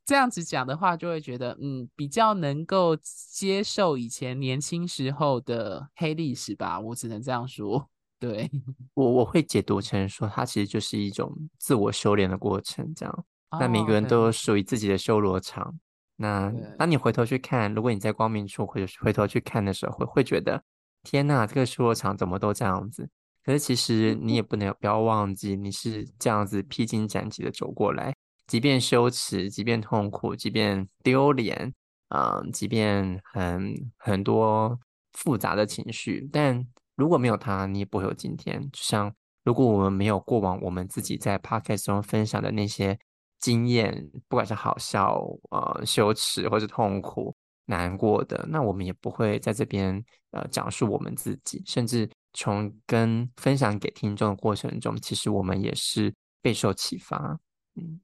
这样子讲的话，就会觉得嗯，比较能够接受以前年轻时候的黑历史吧。我只能这样说。对，我我会解读成说，它其实就是一种自我修炼的过程。这样，那每个人都有属于自己的修罗场。哦、那当你回头去看，如果你在光明处回回头去看的时候，会会觉得天呐，这个修罗场怎么都这样子？可是其实你也不能不要忘记，你是这样子披荆斩棘的走过来。即便羞耻，即便痛苦，即便丢脸，啊、呃，即便很很多复杂的情绪，但如果没有他，你也不会有今天。就像如果我们没有过往我们自己在 podcast 中分享的那些经验，不管是好笑、呃羞耻或是痛苦、难过的，那我们也不会在这边呃讲述我们自己。甚至从跟分享给听众的过程中，其实我们也是备受启发。嗯。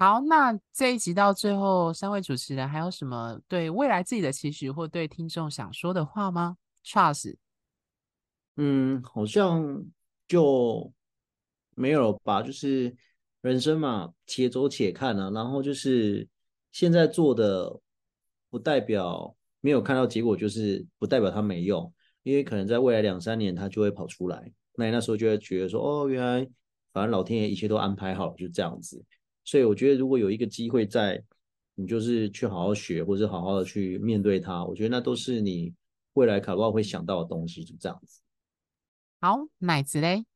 好，那这一集到最后，三位主持人还有什么对未来自己的期许，或对听众想说的话吗？Charles，嗯，好像就没有了吧。就是人生嘛，且走且看啊。然后就是现在做的，不代表没有看到结果，就是不代表它没用。因为可能在未来两三年，它就会跑出来。那你那时候就会觉得说，哦，原来反正老天爷一切都安排好了，就这样子。所以我觉得，如果有一个机会在，你就是去好好学，或者好好的去面对它，我觉得那都是你未来考不好会想到的东西，就这样子。好，奶子嘞，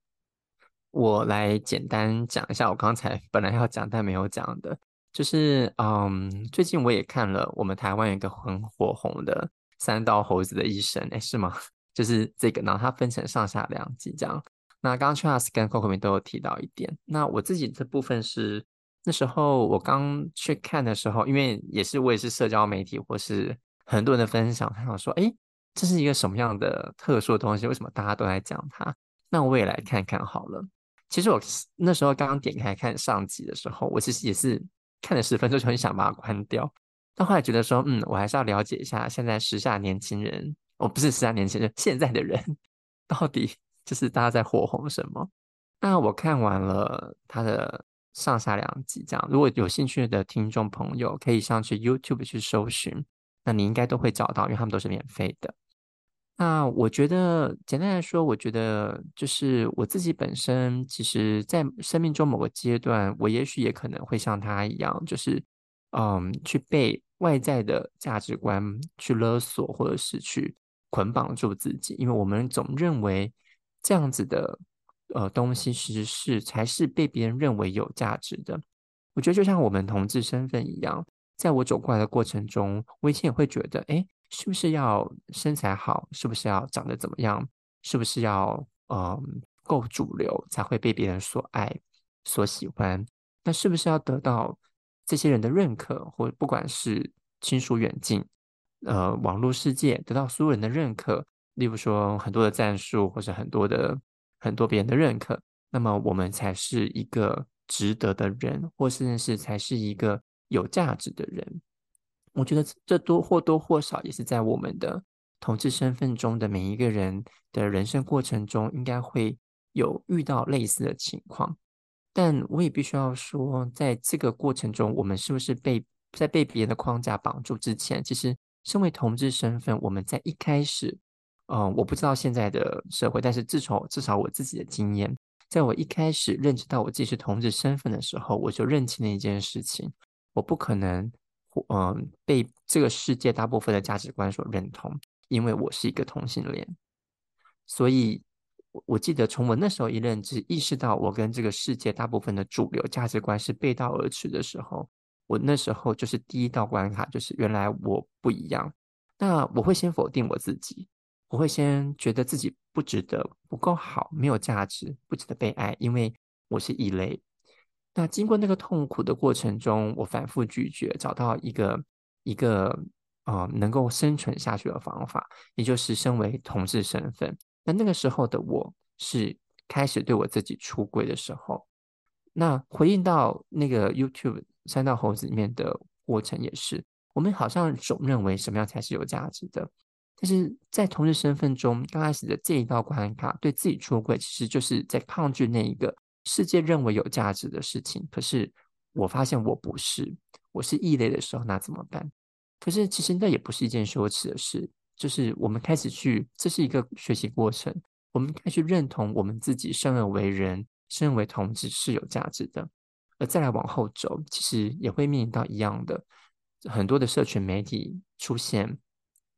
我来简单讲一下我刚才本来要讲但没有讲的，就是嗯，最近我也看了我们台湾有一个很火红的三道猴子的一生，哎，是吗？就是这个，然后它分成上下两集这样。那刚刚 Charles 跟 Coco 都有提到一点，那我自己这部分是。那时候我刚去看的时候，因为也是我也是社交媒体或是很多人的分享，他想说，哎，这是一个什么样的特殊的东西？为什么大家都在讲它？那我也来看看好了。其实我那时候刚刚点开看上集的时候，我其实也是看了十分钟就很想把它关掉，但后来觉得说，嗯，我还是要了解一下现在时下年轻人，哦，不是十三年前的，现在的人 到底就是大家在火红什么？那我看完了他的。上下两集这样，如果有兴趣的听众朋友，可以上去 YouTube 去搜寻，那你应该都会找到，因为他们都是免费的。那我觉得，简单来说，我觉得就是我自己本身，其实在生命中某个阶段，我也许也可能会像他一样，就是嗯，去被外在的价值观去勒索，或者是去捆绑住自己，因为我们总认为这样子的。呃，东西其实是才是被别人认为有价值的。我觉得就像我们同志身份一样，在我走过来的过程中，我以前也会觉得，哎，是不是要身材好？是不是要长得怎么样？是不是要呃够主流才会被别人所爱、所喜欢？那是不是要得到这些人的认可，或不管是亲疏远近，呃，网络世界得到所有人的认可，例如说很多的赞数，或者很多的。很多别人的认可，那么我们才是一个值得的人，或甚至是才是一个有价值的人。我觉得这多或多或少也是在我们的同志身份中的每一个人的人生过程中，应该会有遇到类似的情况。但我也必须要说，在这个过程中，我们是不是被在被别人的框架绑住之前，其实身为同志身份，我们在一开始，嗯、我不知道现在的社会，但是至少至少我自己的经验，在我一开始认知到我自己是同志身份的时候，我就认清了一件事情：我不可能，嗯、被这个世界大部分的价值观所认同，因为我是一个同性恋。所以，我记得从我那时候一认知，意识到我跟这个世界大部分的主流价值观是背道而驰的时候。我那时候就是第一道关卡，就是原来我不一样。那我会先否定我自己，我会先觉得自己不值得、不够好、没有价值、不值得被爱，因为我是异类。那经过那个痛苦的过程中，我反复拒绝，找到一个一个呃能够生存下去的方法，也就是身为同志身份。那那个时候的我是开始对我自己出柜的时候。那回应到那个 YouTube。山道猴子里面的过程也是，我们好像总认为什么样才是有价值的，但是在同志身份中，刚开始的这一道关卡，对自己出轨，其实就是在抗拒那一个世界认为有价值的事情。可是我发现我不是，我是异类的时候，那怎么办？可是其实那也不是一件羞耻的事，就是我们开始去，这是一个学习过程，我们开始认同我们自己生而为人，生而为同志是有价值的。而再来往后走，其实也会面临到一样的很多的社群媒体出现，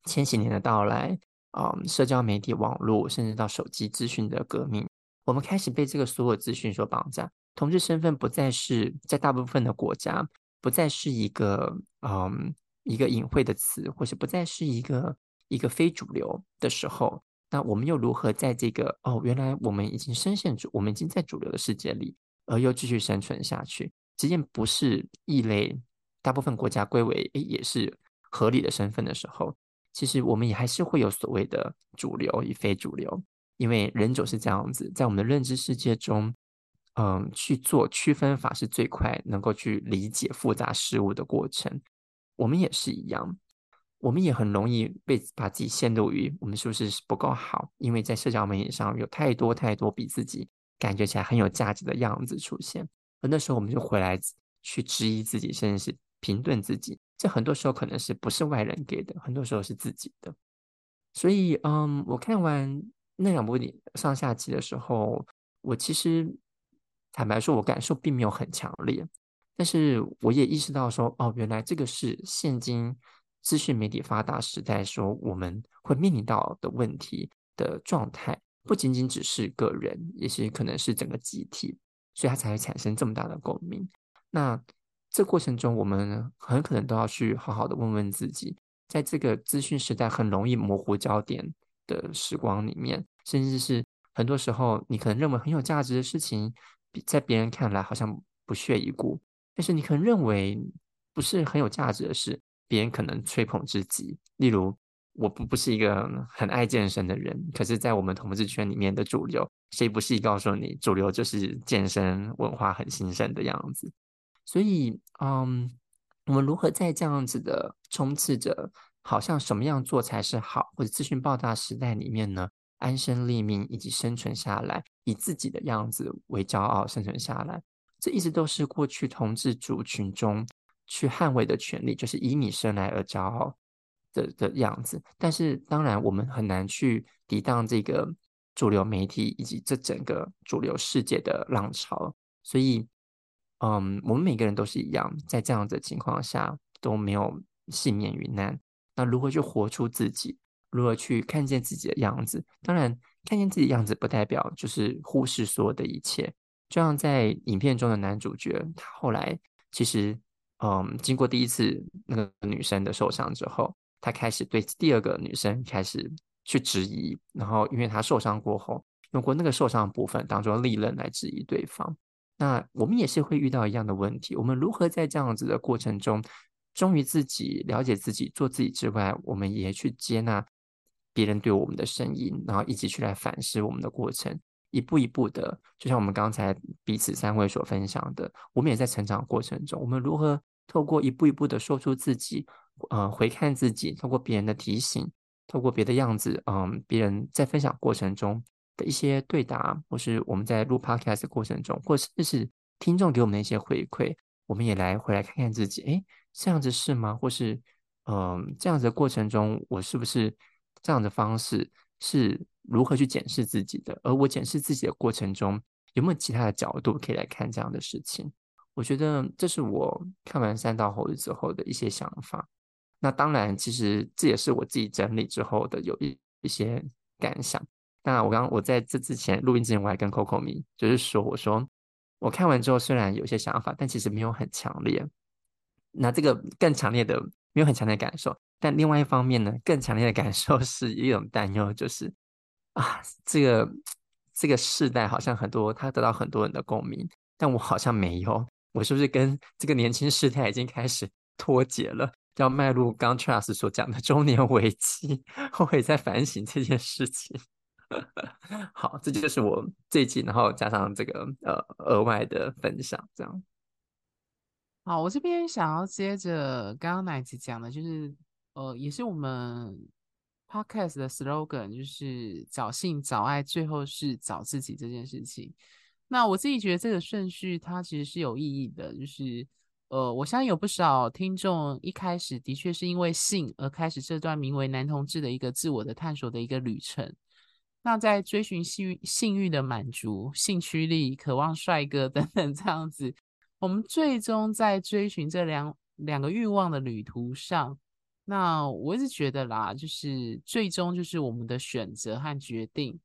千禧年的到来，啊、嗯，社交媒体、网络，甚至到手机资讯的革命，我们开始被这个所有资讯所绑架。同志身份不再是在大部分的国家，不再是一个嗯一个隐晦的词，或是不再是一个一个非主流的时候，那我们又如何在这个哦，原来我们已经深陷主，我们已经在主流的世界里。而又继续生存下去，即便不是异类，大部分国家归为诶也是合理的身份的时候，其实我们也还是会有所谓的主流与非主流，因为人总是这样子，在我们的认知世界中，嗯，去做区分法是最快能够去理解复杂事物的过程。我们也是一样，我们也很容易被把自己陷入于我们是不是不够好，因为在社交媒体上有太多太多比自己。感觉起来很有价值的样子出现，而那时候我们就回来去质疑自己，甚至是评断自己。这很多时候可能是不是外人给的，很多时候是自己的。所以，嗯，我看完那两部上下集的时候，我其实坦白说，我感受并没有很强烈，但是我也意识到说，哦，原来这个是现今资讯媒体发达时代说我们会面临到的问题的状态。不仅仅只是个人，也是可能是整个集体，所以它才会产生这么大的共鸣。那这过程中，我们很可能都要去好好的问问自己，在这个资讯时代很容易模糊焦点的时光里面，甚至是很多时候，你可能认为很有价值的事情，在别人看来好像不屑一顾；但是你可能认为不是很有价值的事，别人可能吹捧之极。例如，我不不是一个很爱健身的人，可是，在我们同志圈里面的主流，谁不是告诉你，主流就是健身文化很兴盛的样子？所以，嗯，我们如何在这样子的充斥着好像什么样做才是好，或者资讯爆炸时代里面呢，安身立命以及生存下来，以自己的样子为骄傲生存下来，这一直都是过去同志族群中去捍卫的权利，就是以你生来而骄傲。的的样子，但是当然我们很难去抵挡这个主流媒体以及这整个主流世界的浪潮，所以，嗯，我们每个人都是一样，在这样子的情况下都没有幸免于难。那如何去活出自己？如何去看见自己的样子？当然，看见自己样子不代表就是忽视所有的一切。就像在影片中的男主角，他后来其实，嗯，经过第一次那个女生的受伤之后。他开始对第二个女生开始去质疑，然后因为他受伤过后，用过那个受伤的部分当做利刃来质疑对方。那我们也是会遇到一样的问题，我们如何在这样子的过程中忠于自己、了解自己、做自己之外，我们也去接纳别人对我们的声音，然后一起去来反思我们的过程，一步一步的，就像我们刚才彼此三位所分享的，我们也在成长过程中，我们如何透过一步一步的说出自己。呃，回看自己，透过别人的提醒，透过别的样子，嗯，别人在分享过程中的一些对答，或是我们在录 Podcast 的过程中，或者是听众给我们的一些回馈，我们也来回来看看自己，诶，这样子是吗？或是嗯，这样子的过程中，我是不是这样的方式是如何去检视自己的？而我检视自己的过程中，有没有其他的角度可以来看这样的事情？我觉得这是我看完《三道猴子》之后的一些想法。那当然，其实这也是我自己整理之后的有一一些感想。那，我刚我在这之前录音之前，我还跟 Coco 米就是说，我说我看完之后虽然有些想法，但其实没有很强烈。那这个更强烈的。没有很强烈的感受，但另外一方面呢，更强烈的感受 是一种担忧，就是啊，这个这个世代好像很多他得到很多人的共鸣，但我好像没有，我是不是跟这个年轻世代已经开始脱节了，要迈入刚 Charles 所讲的中年危机？我也在反省这件事情。好，这就是我最近，然后加上这个呃额外的分享，这样。好，我这边想要接着刚刚奶子讲的，就是呃，也是我们 podcast 的 slogan，就是找性找爱，最后是找自己这件事情。那我自己觉得这个顺序它其实是有意义的，就是呃，我相信有不少听众一开始的确是因为性而开始这段名为男同志的一个自我的探索的一个旅程。那在追寻性性欲的满足、性驱力、渴望帅哥 等等这样子。我们最终在追寻这两两个欲望的旅途上，那我一直觉得啦，就是最终就是我们的选择和决定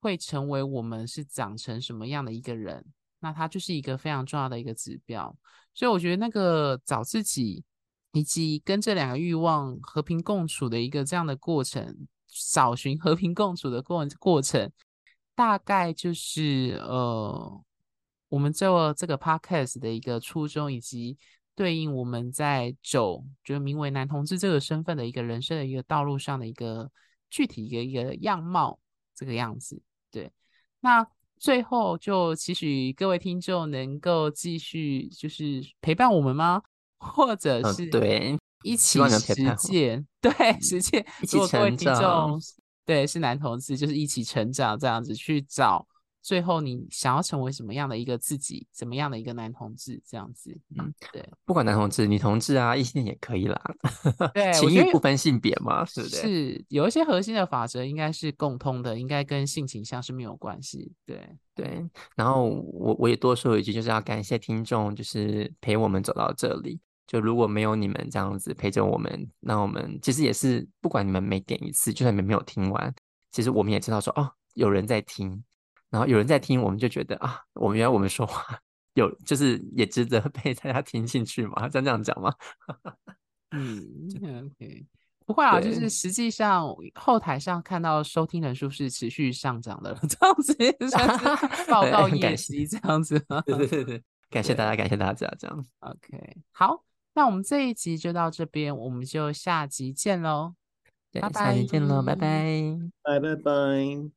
会成为我们是长成什么样的一个人，那它就是一个非常重要的一个指标。所以我觉得那个找自己以及跟这两个欲望和平共处的一个这样的过程，找寻和平共处的过过程，大概就是呃。我们做这个 podcast 的一个初衷，以及对应我们在走，就是名为男同志这个身份的一个人生的一个道路上的一个具体的一个样貌，这个样子。对，那最后就期许各位听众能够继续就是陪伴我们吗？或者是对一起实践，对实践，如果各位听众对是男同志，就是一起成长这样子去找。最后，你想要成为什么样的一个自己？怎么样的一个男同志？这样子，嗯，对，不管男同志、女同志啊，异性恋也可以啦。对，情欲不分性别嘛，是不是？是有一些核心的法则，应该是共通的，应该跟性倾向是没有关系。对对。然后我我也多说一句，就是要感谢听众，就是陪我们走到这里。就如果没有你们这样子陪着我们，那我们其实也是，不管你们每点一次，就算你们没有听完，其实我们也知道说，哦，有人在听。然后有人在听，我们就觉得啊，我们原来我们说话有，就是也值得被大家听进去嘛，像这样讲吗？嗯，OK，不会啊，就是实际上后台上看到收听人数是持续上涨的，这样子算是 报告业绩这样子吗？对对对对，感谢大家，感谢大家，这样。OK，好，那我们这一集就到这边，我们就下集见喽，拜拜，下集见喽，拜拜，拜拜拜。